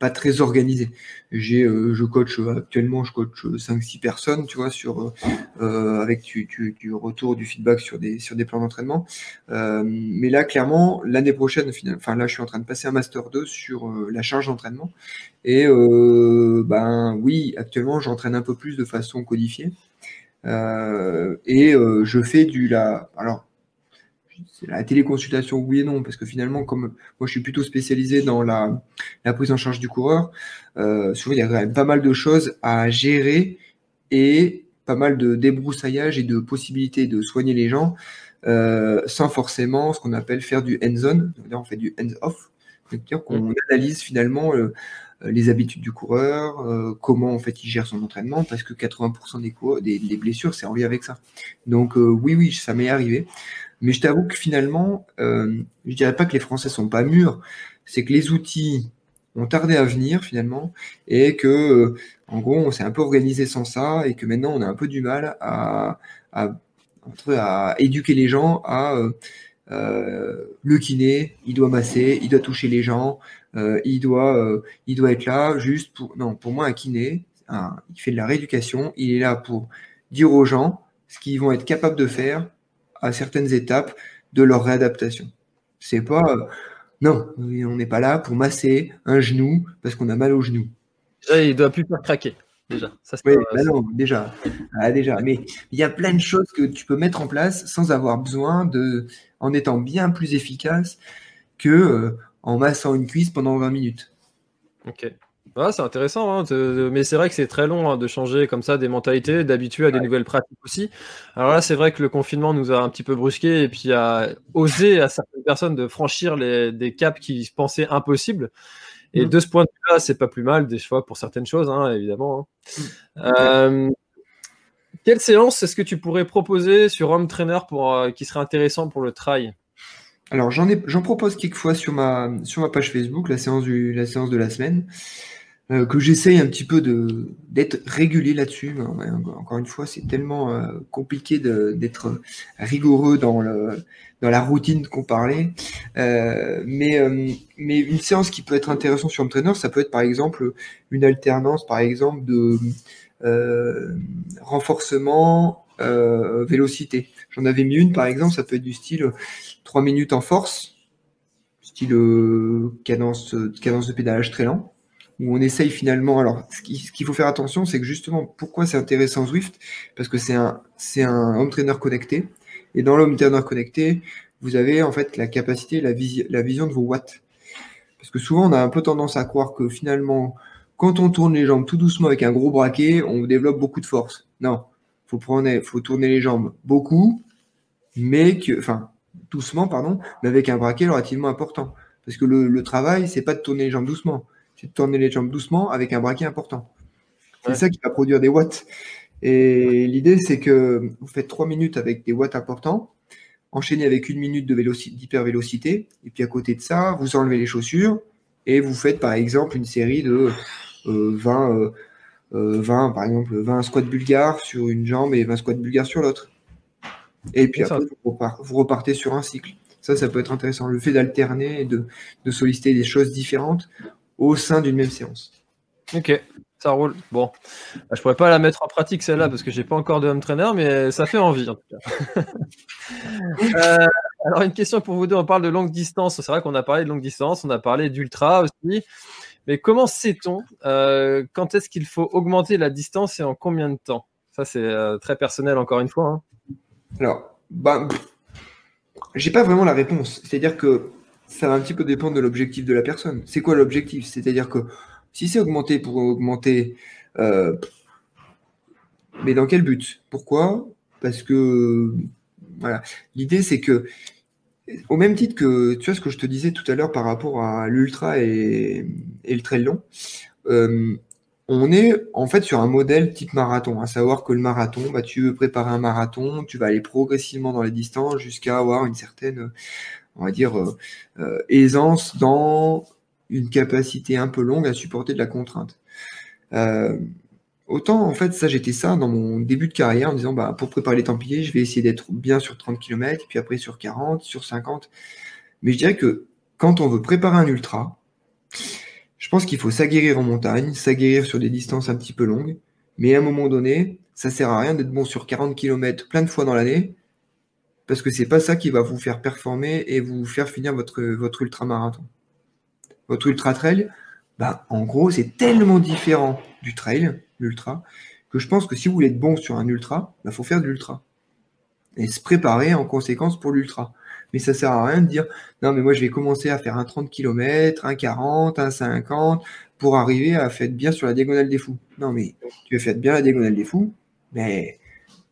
B: très organisé. J'ai, je coach actuellement, je coach 5-6 personnes, tu vois, sur avec du, du, retour, du feedback sur des sur des plans d'entraînement. mais là, clairement, l'année prochaine, enfin là, je suis en train de passer un master 2 sur la charge d'entraînement. Et ben oui, actuellement, j'entraîne un peu plus de façon codifiée. et je fais du la alors c'est la téléconsultation, oui et non, parce que finalement, comme moi je suis plutôt spécialisé dans la, prise en charge du coureur, euh, souvent il y a quand même pas mal de choses à gérer et pas mal de débroussaillage et de possibilités de soigner les gens euh, sans forcément ce qu'on appelle faire du hands-on, on fait du hands-off, c'est-à-dire qu'on mm. analyse finalement euh, les habitudes du coureur, comment en fait il gère son entraînement, parce que 80% des, des, blessures c'est en lien avec ça. Donc oui, oui, ça m'est arrivé. Mais je t'avoue que finalement, euh, je dirais pas que les Français sont pas mûrs, c'est que les outils ont tardé à venir finalement, et que euh, en gros on s'est un peu organisé sans ça, et que maintenant on a un peu du mal à, éduquer les gens à euh, le kiné, il doit masser, il doit toucher les gens, il doit, il doit être là juste pour. Non, pour moi un kiné, il fait de la rééducation, il est là pour dire aux gens ce qu'ils vont être capables de faire à certaines étapes de leur réadaptation. C'est pas euh, non, on n'est pas là pour masser un genou parce qu'on a mal au genou.
A: Déjà, il doit plus faire craquer. Déjà,
B: ça, oui, bah non, déjà, ah, déjà. Mais il y a plein de choses que tu peux mettre en place sans avoir besoin de, en étant bien plus efficace que euh, en massant une cuisse pendant 20 minutes.
A: Ok c'est intéressant, hein, mais c'est vrai que c'est très long hein, de changer comme ça des mentalités, d'habituer à des nouvelles pratiques aussi. Alors là, c'est vrai que le confinement nous a un petit peu brusqué et puis a osé à certaines personnes de franchir des caps qui se pensaient impossibles. Et mmh. de ce point de vue-là, c'est pas plus mal des fois pour certaines choses, hein, évidemment. Mmh. Euh, quelle séance est-ce que tu pourrais proposer sur Home Trainer pour, euh, qui serait intéressant pour le trail?
B: Alors j'en propose quelquefois sur ma sur ma page Facebook, la séance du la séance de la semaine. Euh, que j'essaye un petit peu de d'être régulier là-dessus. Encore une fois, c'est tellement euh, compliqué d'être rigoureux dans le dans la routine qu'on parlait. Euh, mais mais une séance qui peut être intéressante sur trainer, ça peut être par exemple une alternance, par exemple de renforcement vélocité. J'en avais mis une par exemple, ça peut être du style 3 minutes en force, style cadence cadence de pédalage très lent où on essaye finalement. Alors, ce qu'il faut faire attention, c'est que justement, pourquoi c'est intéressant Zwift? Parce que c'est un, trainer connecté. Et dans l'home trainer connecté, vous avez en fait la capacité, la, la vision de vos watts. Parce que souvent, on a un peu tendance à croire que finalement, quand on tourne les jambes tout doucement avec un gros braquet, on développe beaucoup de force. Non, faut prendre, faut tourner les jambes beaucoup, mais que, enfin, doucement, pardon, mais avec un braquet relativement important. Parce que le, le travail, c'est pas de tourner les jambes doucement, de tourner les jambes doucement avec un braquet important. C'est ça qui va produire des watts. Et l'idée, c'est que vous faites trois minutes avec des watts importants, enchaînez avec une minute d'hypervélocité, et puis à côté de ça, vous enlevez les chaussures et vous faites par exemple une série de 20, euh, 20, euh, euh, par exemple 20 squats bulgares sur une jambe et 20 squats bulgares sur l'autre. Et puis après, vous repartez sur un cycle. Ça, ça peut être intéressant. Le fait d'alterner et de, de solliciter des choses différentes au sein d'une même séance.
A: Ok, ça roule. Bon, bah, je pourrais pas la mettre en pratique celle-là parce que j'ai pas encore de home trainer, mais ça fait envie en tout cas. Euh, alors une question pour vous deux, on parle de longue distance. C'est vrai qu'on a parlé de longue distance, on a parlé d'ultra aussi. Mais comment sait-on quand est-ce qu'il faut augmenter la distance et en combien de temps? Ça, c'est très personnel encore une fois. Hein.
B: Alors, bah, j'ai pas vraiment la réponse. C'est-à-dire que ça va un petit peu dépendre de l'objectif de la personne. C'est quoi l'objectif? C'est-à-dire que si c'est augmenter pour augmenter, euh, mais dans quel but? Pourquoi? Parce que voilà, l'idée c'est que au même titre que tu vois ce que je te disais tout à l'heure par rapport à l'ultra et, le trail long, euh, on est en fait sur un modèle type marathon, à savoir que le marathon, bah, tu veux préparer un marathon, tu vas aller progressivement dans les distances jusqu'à avoir une certaine, on va dire, euh, euh, aisance dans une capacité un peu longue à supporter de la contrainte. Euh, autant, en fait, ça, j'étais ça dans mon début de carrière en disant, bah, pour préparer les Templiers, je vais essayer d'être bien sur 30 km, puis après sur 40, sur 50. Mais je dirais que quand on veut préparer un ultra, je pense qu'il faut s'aguerrir en montagne, s'aguerrir sur des distances un petit peu longues, mais à un moment donné, ça sert à rien d'être bon sur 40 km plein de fois dans l'année, parce que c'est pas ça qui va vous faire performer et vous faire finir votre, votre ultra-marathon. Votre ultra-trail, bah, en gros, c'est tellement différent du trail, l'ultra, que je pense que si vous voulez être bon sur un ultra, il bah, faut faire de l'ultra. Et se préparer en conséquence pour l'ultra mais ça sert à rien de dire non, mais moi je vais commencer à faire un 30 km, un 40, un 50 pour arriver à faire bien sur la diagonale des fous. Non, mais tu vas faire bien la diagonale des fous, mais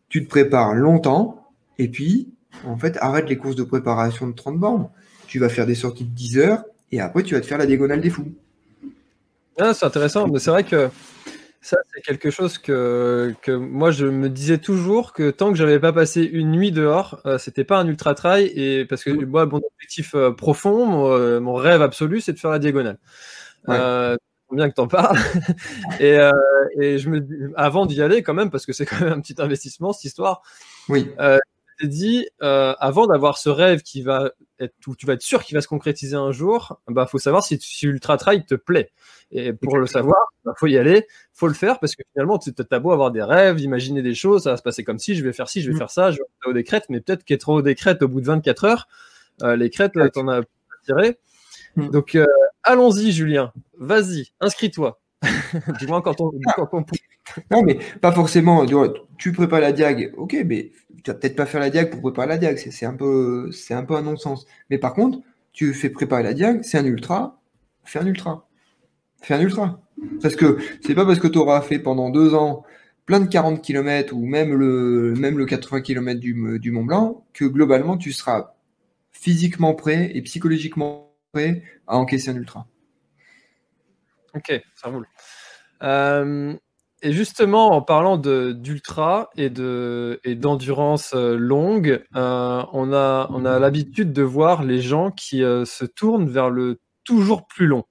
B: tu te prépares longtemps et puis en fait arrête les courses de préparation de 30 bornes. Tu vas faire des sorties de 10 heures et après tu vas te faire la diagonale des fous.
A: Ah, c'est intéressant, mais c'est vrai que ça, c'est quelque chose que, que moi, je me disais toujours que tant que j'avais pas passé une nuit dehors, euh, c'était pas un ultra trail. Et parce que mmh. moi, mon objectif euh, profond, euh, mon, rêve absolu, c'est de faire la diagonale. Ouais. bien que t'en parles. et, et je me, avant d'y aller, quand même, parce que c'est quand même un petit investissement cette histoire.
B: Oui.
A: Je dit, avant d'avoir ce rêve qui va être, où tu vas être sûr qu'il va se concrétiser un jour, bah, faut savoir si, si ultra trail te plaît. Et pour le savoir, bah, faut y aller, faut le faire parce que finalement, tu as beau avoir des rêves, imaginer des choses, ça va se passer comme si je vais faire ci, je vais mm. faire ça, je vais au décret, mais peut-être qu'être au décret au bout de 24 heures, euh, les crêtes, tu en as tiré. Mm. Donc, euh, allons-y, Julien. Vas-y, inscris-toi. du moins quand on, quand on...
B: Non, mais pas forcément. Tu prépares la diag, ok, mais tu vas peut-être pas faire la diag pour préparer la diag. C'est un peu, c'est un peu un non-sens. Mais par contre, tu fais préparer la diag, c'est un ultra, fais un ultra fais un ultra. Parce que c'est pas parce que tu auras fait pendant deux ans plein de 40 km ou même le, même le 80 km du, du Mont Blanc que globalement tu seras physiquement prêt et psychologiquement prêt à encaisser un ultra.
A: Ok, ça roule. Euh, et justement, en parlant d'ultra et d'endurance euh, longue, euh, on a, on a l'habitude de voir les gens qui se tournent vers le toujours plus long.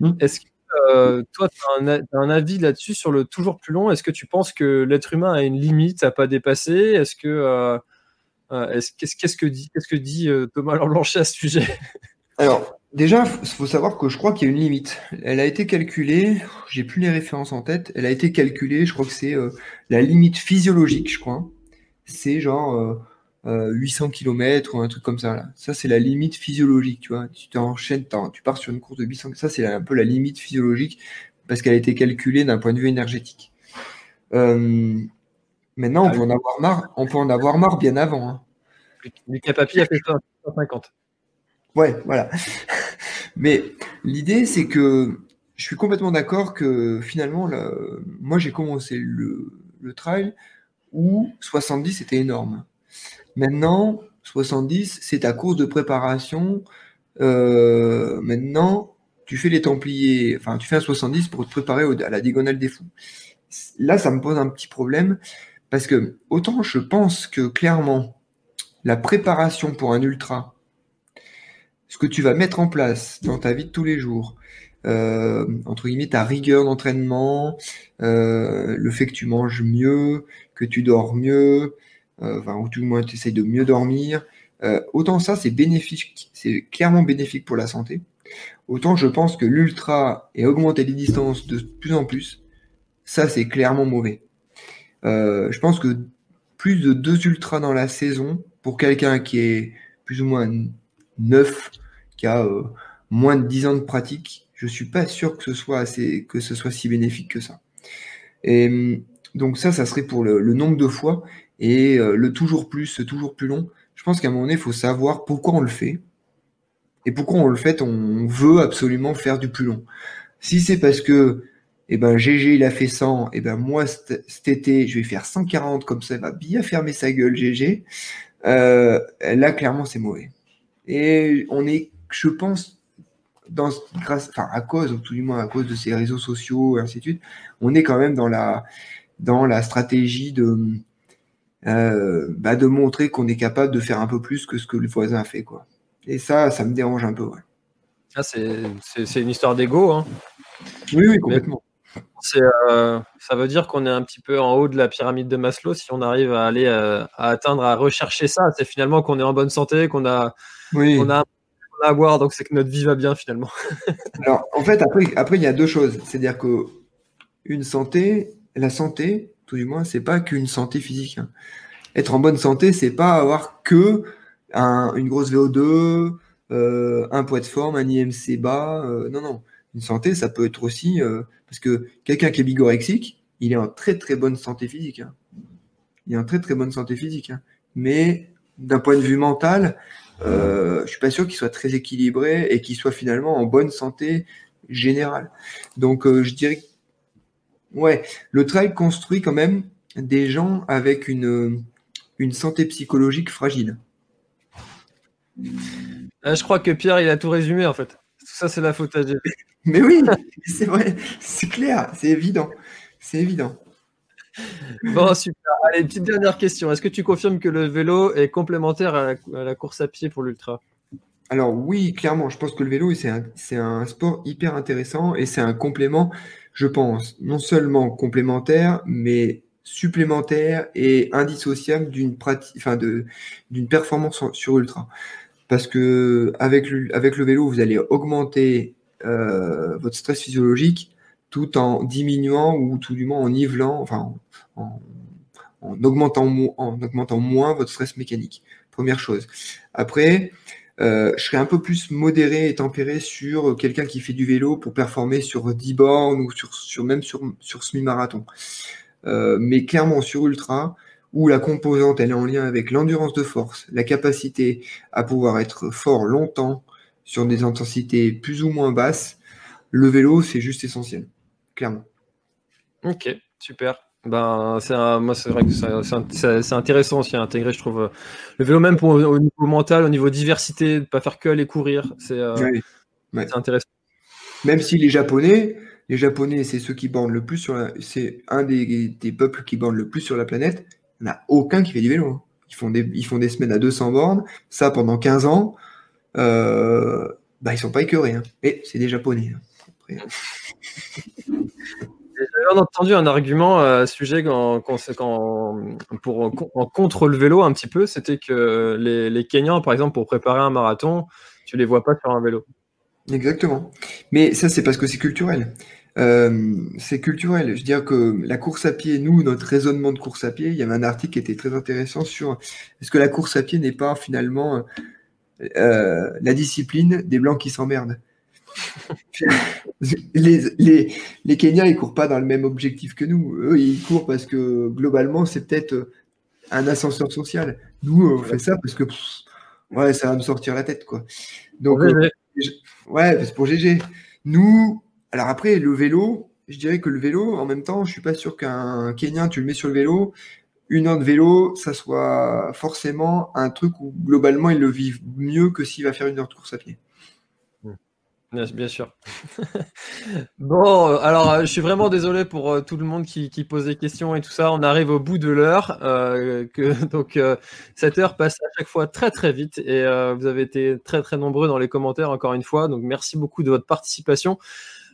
A: Mmh. Est-ce que euh, toi, tu as, un avis là-dessus sur le toujours plus long? Est-ce que tu penses que l'être humain a une limite à pas dépasser? Est-ce que qu'est-ce que dit qu'est-ce que dit Thomas Blanchet à ce sujet?
B: Alors déjà, il faut savoir que je crois qu'il y a une limite. Elle a été calculée. J'ai plus les références en tête. Elle a été calculée. Je crois que c'est la limite physiologique. Je crois. C'est genre 800 euh, km ou un truc comme ça. Là. Ça, c'est la limite physiologique, tu vois. Tu t'enchaînes, tu pars sur une course de 800 Ça, c'est un peu la limite physiologique parce qu'elle a été calculée d'un point de vue énergétique. Euh, maintenant, on peut en avoir marre. On peut en avoir marre bien avant. Hein.
A: Lucas Papi a fait 150.
B: Ouais, voilà. Mais l'idée, c'est que je suis complètement d'accord que finalement, moi, j'ai commencé le, le trail où 70 était énorme. Maintenant, 70, c'est ta course de préparation. Euh, maintenant, tu fais les Templiers, enfin, tu fais un 70 pour te préparer à la diagonale des fous. Là, ça me pose un petit problème parce que autant je pense que clairement, la préparation pour un ultra, ce que tu vas mettre en place dans ta vie de tous les jours, euh, entre guillemets, ta rigueur d'entraînement, euh, le fait que tu manges mieux, que tu dors mieux, euh, enfin, ou tout le moins tu essayes de mieux dormir. Euh, autant ça, c'est bénéfique, c'est clairement bénéfique pour la santé. Autant je pense que l'ultra et augmenter les distances de plus en plus, ça c'est clairement mauvais. Euh, je pense que plus de deux ultras dans la saison, pour quelqu'un qui est plus ou moins neuf, qui a moins de 10 ans de pratique, je suis pas sûr que ce soit assez, que ce soit si bénéfique que ça. Et donc ça, ça serait pour le, nombre de fois et euh, le toujours plus, toujours plus long. Je pense qu'à un moment donné, il faut savoir pourquoi on le fait et pourquoi on le fait. On veut absolument faire du plus long. Si c'est parce que eh ben GG il a fait 100, et eh ben moi cet été je vais faire 140 comme ça il va bien fermer sa gueule GG. Euh, là clairement c'est mauvais. Et on est, je pense, dans grâce, enfin à cause, ou tout du moins à cause de ces réseaux sociaux et ainsi de suite, on est quand même dans la dans la stratégie de euh, bah de montrer qu'on est capable de faire un peu plus que ce que le voisin a fait quoi. Et ça, ça me dérange un peu. Ouais.
A: Ah, c'est une histoire d'ego. Hein.
B: Oui, oui, complètement.
A: Euh, ça veut dire qu'on est un petit peu en haut de la pyramide de Maslow. Si on arrive à aller euh, à atteindre, à rechercher ça, c'est finalement qu'on est en bonne santé, qu'on a, on a, à boire, donc c'est que notre vie va bien finalement.
B: Alors, en fait, après, après, il y a deux choses. C'est-à-dire que une santé, la santé, tout du moins, c'est pas qu'une santé physique. Hein. Être en bonne santé, c'est pas avoir que une grosse VO2, euh, un poids de forme, un IMC bas. non, non. Une santé, ça peut être aussi parce que quelqu'un qui est bigorexique, il est en très très bonne santé physique. Hein. Il est en très très bonne santé physique. Hein. Mais d'un point de vue mental, euh, je suis pas sûr qu'il soit très équilibré et qu'il soit finalement en bonne santé générale. Donc euh, je dirais, ouais, le trail construit quand même des gens avec une, une santé psychologique fragile.
A: Euh, je crois que Pierre, il a tout résumé en fait. Ça, c'est la faute à Dieu.
B: Mais oui, c'est vrai, c'est clair, c'est évident. C'est évident.
A: Bon, super. Allez, petite dernière question. Est-ce que tu confirmes que le vélo est complémentaire à la, course à pied pour l'ultra?
B: Alors oui, clairement, je pense que le vélo, c'est un, sport hyper intéressant et c'est un complément, je pense, non seulement complémentaire, mais supplémentaire et indissociable d'une enfin d'une performance sur ultra. Parce que avec le, avec le vélo, vous allez augmenter euh, votre stress physiologique tout en diminuant ou tout du moins en nivelant, enfin en, augmentant, en augmentant moins votre stress mécanique. Première chose. Après, euh, je serais un peu plus modéré et tempéré sur quelqu'un qui fait du vélo pour performer sur 10 bornes ou sur, même sur, sur semi-marathon. Euh, mais clairement sur ultra, où la composante elle est en lien avec l'endurance de force, la capacité à pouvoir être fort longtemps, sur des intensités plus ou moins basses, le vélo, c'est juste essentiel, clairement.
A: Ok, super. Ben, c'est moi, c'est vrai que c'est intéressant aussi à intégrer, je trouve. Le vélo, même pour, au niveau mental, au niveau diversité, de pas faire que aller courir, c'est euh, intéressant.
B: Même si les Japonais, les Japonais, c'est ceux qui bornent le plus sur c'est un des, des, peuples qui bornent le plus sur la planète. Il n'y en a aucun qui fait du vélo. Hein. Ils font des, ils font des semaines à 200 bornes, ça pendant 15 ans euh, bah, ils sont pas écœurés. Hein. Et c'est des Japonais. Hein.
A: J'avais entendu un argument à ce sujet pour, en contre le vélo un petit peu, c'était que les, Kenyans, par exemple, pour préparer un marathon, tu les vois pas sur un vélo.
B: Exactement. Mais ça, c'est parce que c'est culturel. Euh, c'est culturel. Je veux dire que la course à pied, nous, notre raisonnement de course à pied, il y avait un article qui était très intéressant sur est-ce que la course à pied n'est pas finalement euh, la discipline des blancs qui s'emmerdent. les, les, les Kenyans, ils courent pas dans le même objectif que nous. Eux, ils courent parce que globalement, c'est peut-être un ascenseur social. Nous, on fait ça parce que ouais, ça va me sortir la tête, quoi. Donc, euh, ouais, c'est pour GG. Nous, alors après, le vélo, je dirais que le vélo, en même temps, je suis pas sûr qu'un Kenyan, tu le mets sur le vélo, une heure de vélo, ça soit forcément un truc où globalement ils le vivent mieux que s'il va faire une heure de course à pied.
A: Bien, sûr. bon, alors euh, je suis vraiment désolé pour euh, tout le monde qui, pose des questions et tout ça. On arrive au bout de l'heure, euh, donc cette heure passe à chaque fois très très vite et vous avez été très très nombreux dans les commentaires encore une fois. Donc merci beaucoup de votre participation.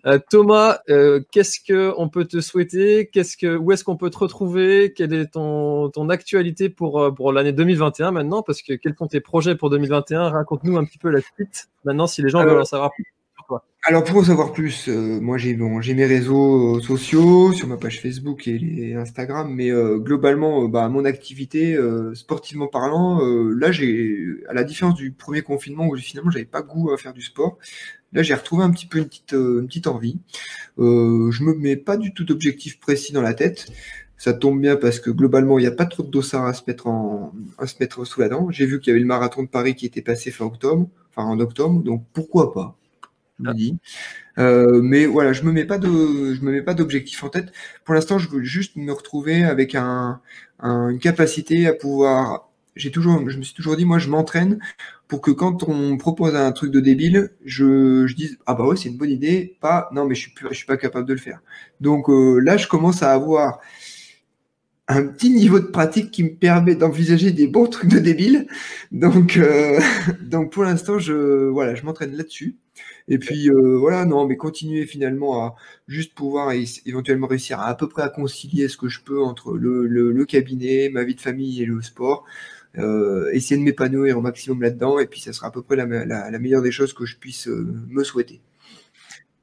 A: Euh, Thomas, euh, qu'est-ce que on peut te souhaiter? Qu'est-ce que où est-ce qu'on peut te retrouver? Quelle est ton, ton actualité pour pour l'année 2021 maintenant? Parce que quels sont tes projets pour 2021 Raconte-nous un petit peu la suite maintenant si les gens veulent en savoir plus.
B: Alors pour en savoir plus, moi j'ai bon, mes réseaux sociaux sur ma page Facebook et Instagram, mais globalement, bah, mon activité sportivement parlant, là j'ai, à la différence du premier confinement où finalement j'avais pas goût à faire du sport, Là, j'ai retrouvé un petit peu une petite, une petite envie. Euh, je me mets pas du tout d'objectif précis dans la tête. Ça tombe bien parce que globalement, il n'y a pas trop de dossards à se mettre en, à se mettre sous la dent. J'ai vu qu'il y avait le marathon de Paris qui était passé fin octobre, enfin en octobre, donc pourquoi pas? Euh, mais voilà, je me mets pas de, je me mets pas d'objectif en tête. Pour l'instant, je veux juste me retrouver avec un, une capacité à pouvoir. J'ai toujours, je me suis toujours dit, moi, je m'entraîne pour que quand on me propose un truc de débile, je, je dise ah bah ouais, c'est une bonne idée. Pas non, mais je suis, je suis pas capable de le faire. Donc euh, là, je commence à avoir un petit niveau de pratique qui me permet d'envisager des bons trucs de débile. Donc, euh, donc pour l'instant, je, voilà, je m'entraîne là-dessus. Et puis euh, voilà, non, mais continuer finalement à juste pouvoir éventuellement réussir à à peu près à concilier ce que je peux entre le, le, cabinet, ma vie de famille et le sport. Euh, essayer de m'épanouir au maximum là-dedans, et puis ça sera à peu près la, la, la meilleure des choses que je puisse me souhaiter.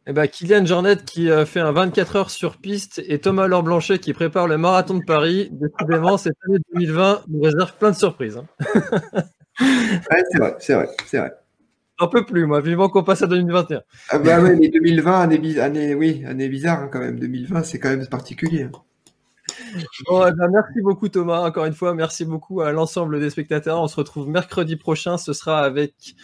A: Eh ben, Kylian Jornet qui euh, fait un 24 heures sur piste et Thomas Laure Blanchet qui prépare le marathon de Paris. Décidément, cette année 2020 nous réserve plein de surprises. Hein.
B: c'est vrai, c'est vrai, c'est vrai.
A: Un peu plus, moi, vivement qu'on passe à 2021.
B: Ah bah ouais, mais 2020, année, année, oui, année bizarre hein, quand même. 2020, c'est quand même particulier. Hein.
A: Bon, eh ben, merci beaucoup Thomas, encore une fois, merci beaucoup à l'ensemble des spectateurs. On se retrouve mercredi prochain, ce sera avec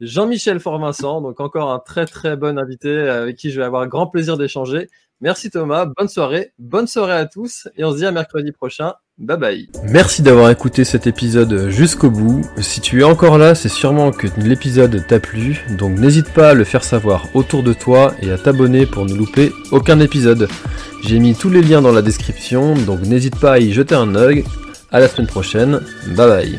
A: Jean-Michel Fort-Vincent, donc encore un très très bon invité avec qui je vais avoir grand plaisir d'échanger. Merci Thomas, bonne soirée, bonne soirée à tous et on se dit à mercredi prochain. Bye bye. Merci d'avoir écouté cet épisode jusqu'au bout. Si tu es encore là, c'est sûrement que l'épisode t'a plu, donc n'hésite pas à le faire savoir autour de toi et à t'abonner pour ne louper aucun épisode. J'ai mis tous les liens dans la description, donc n'hésite pas à y jeter un œil. À la semaine prochaine. Bye bye.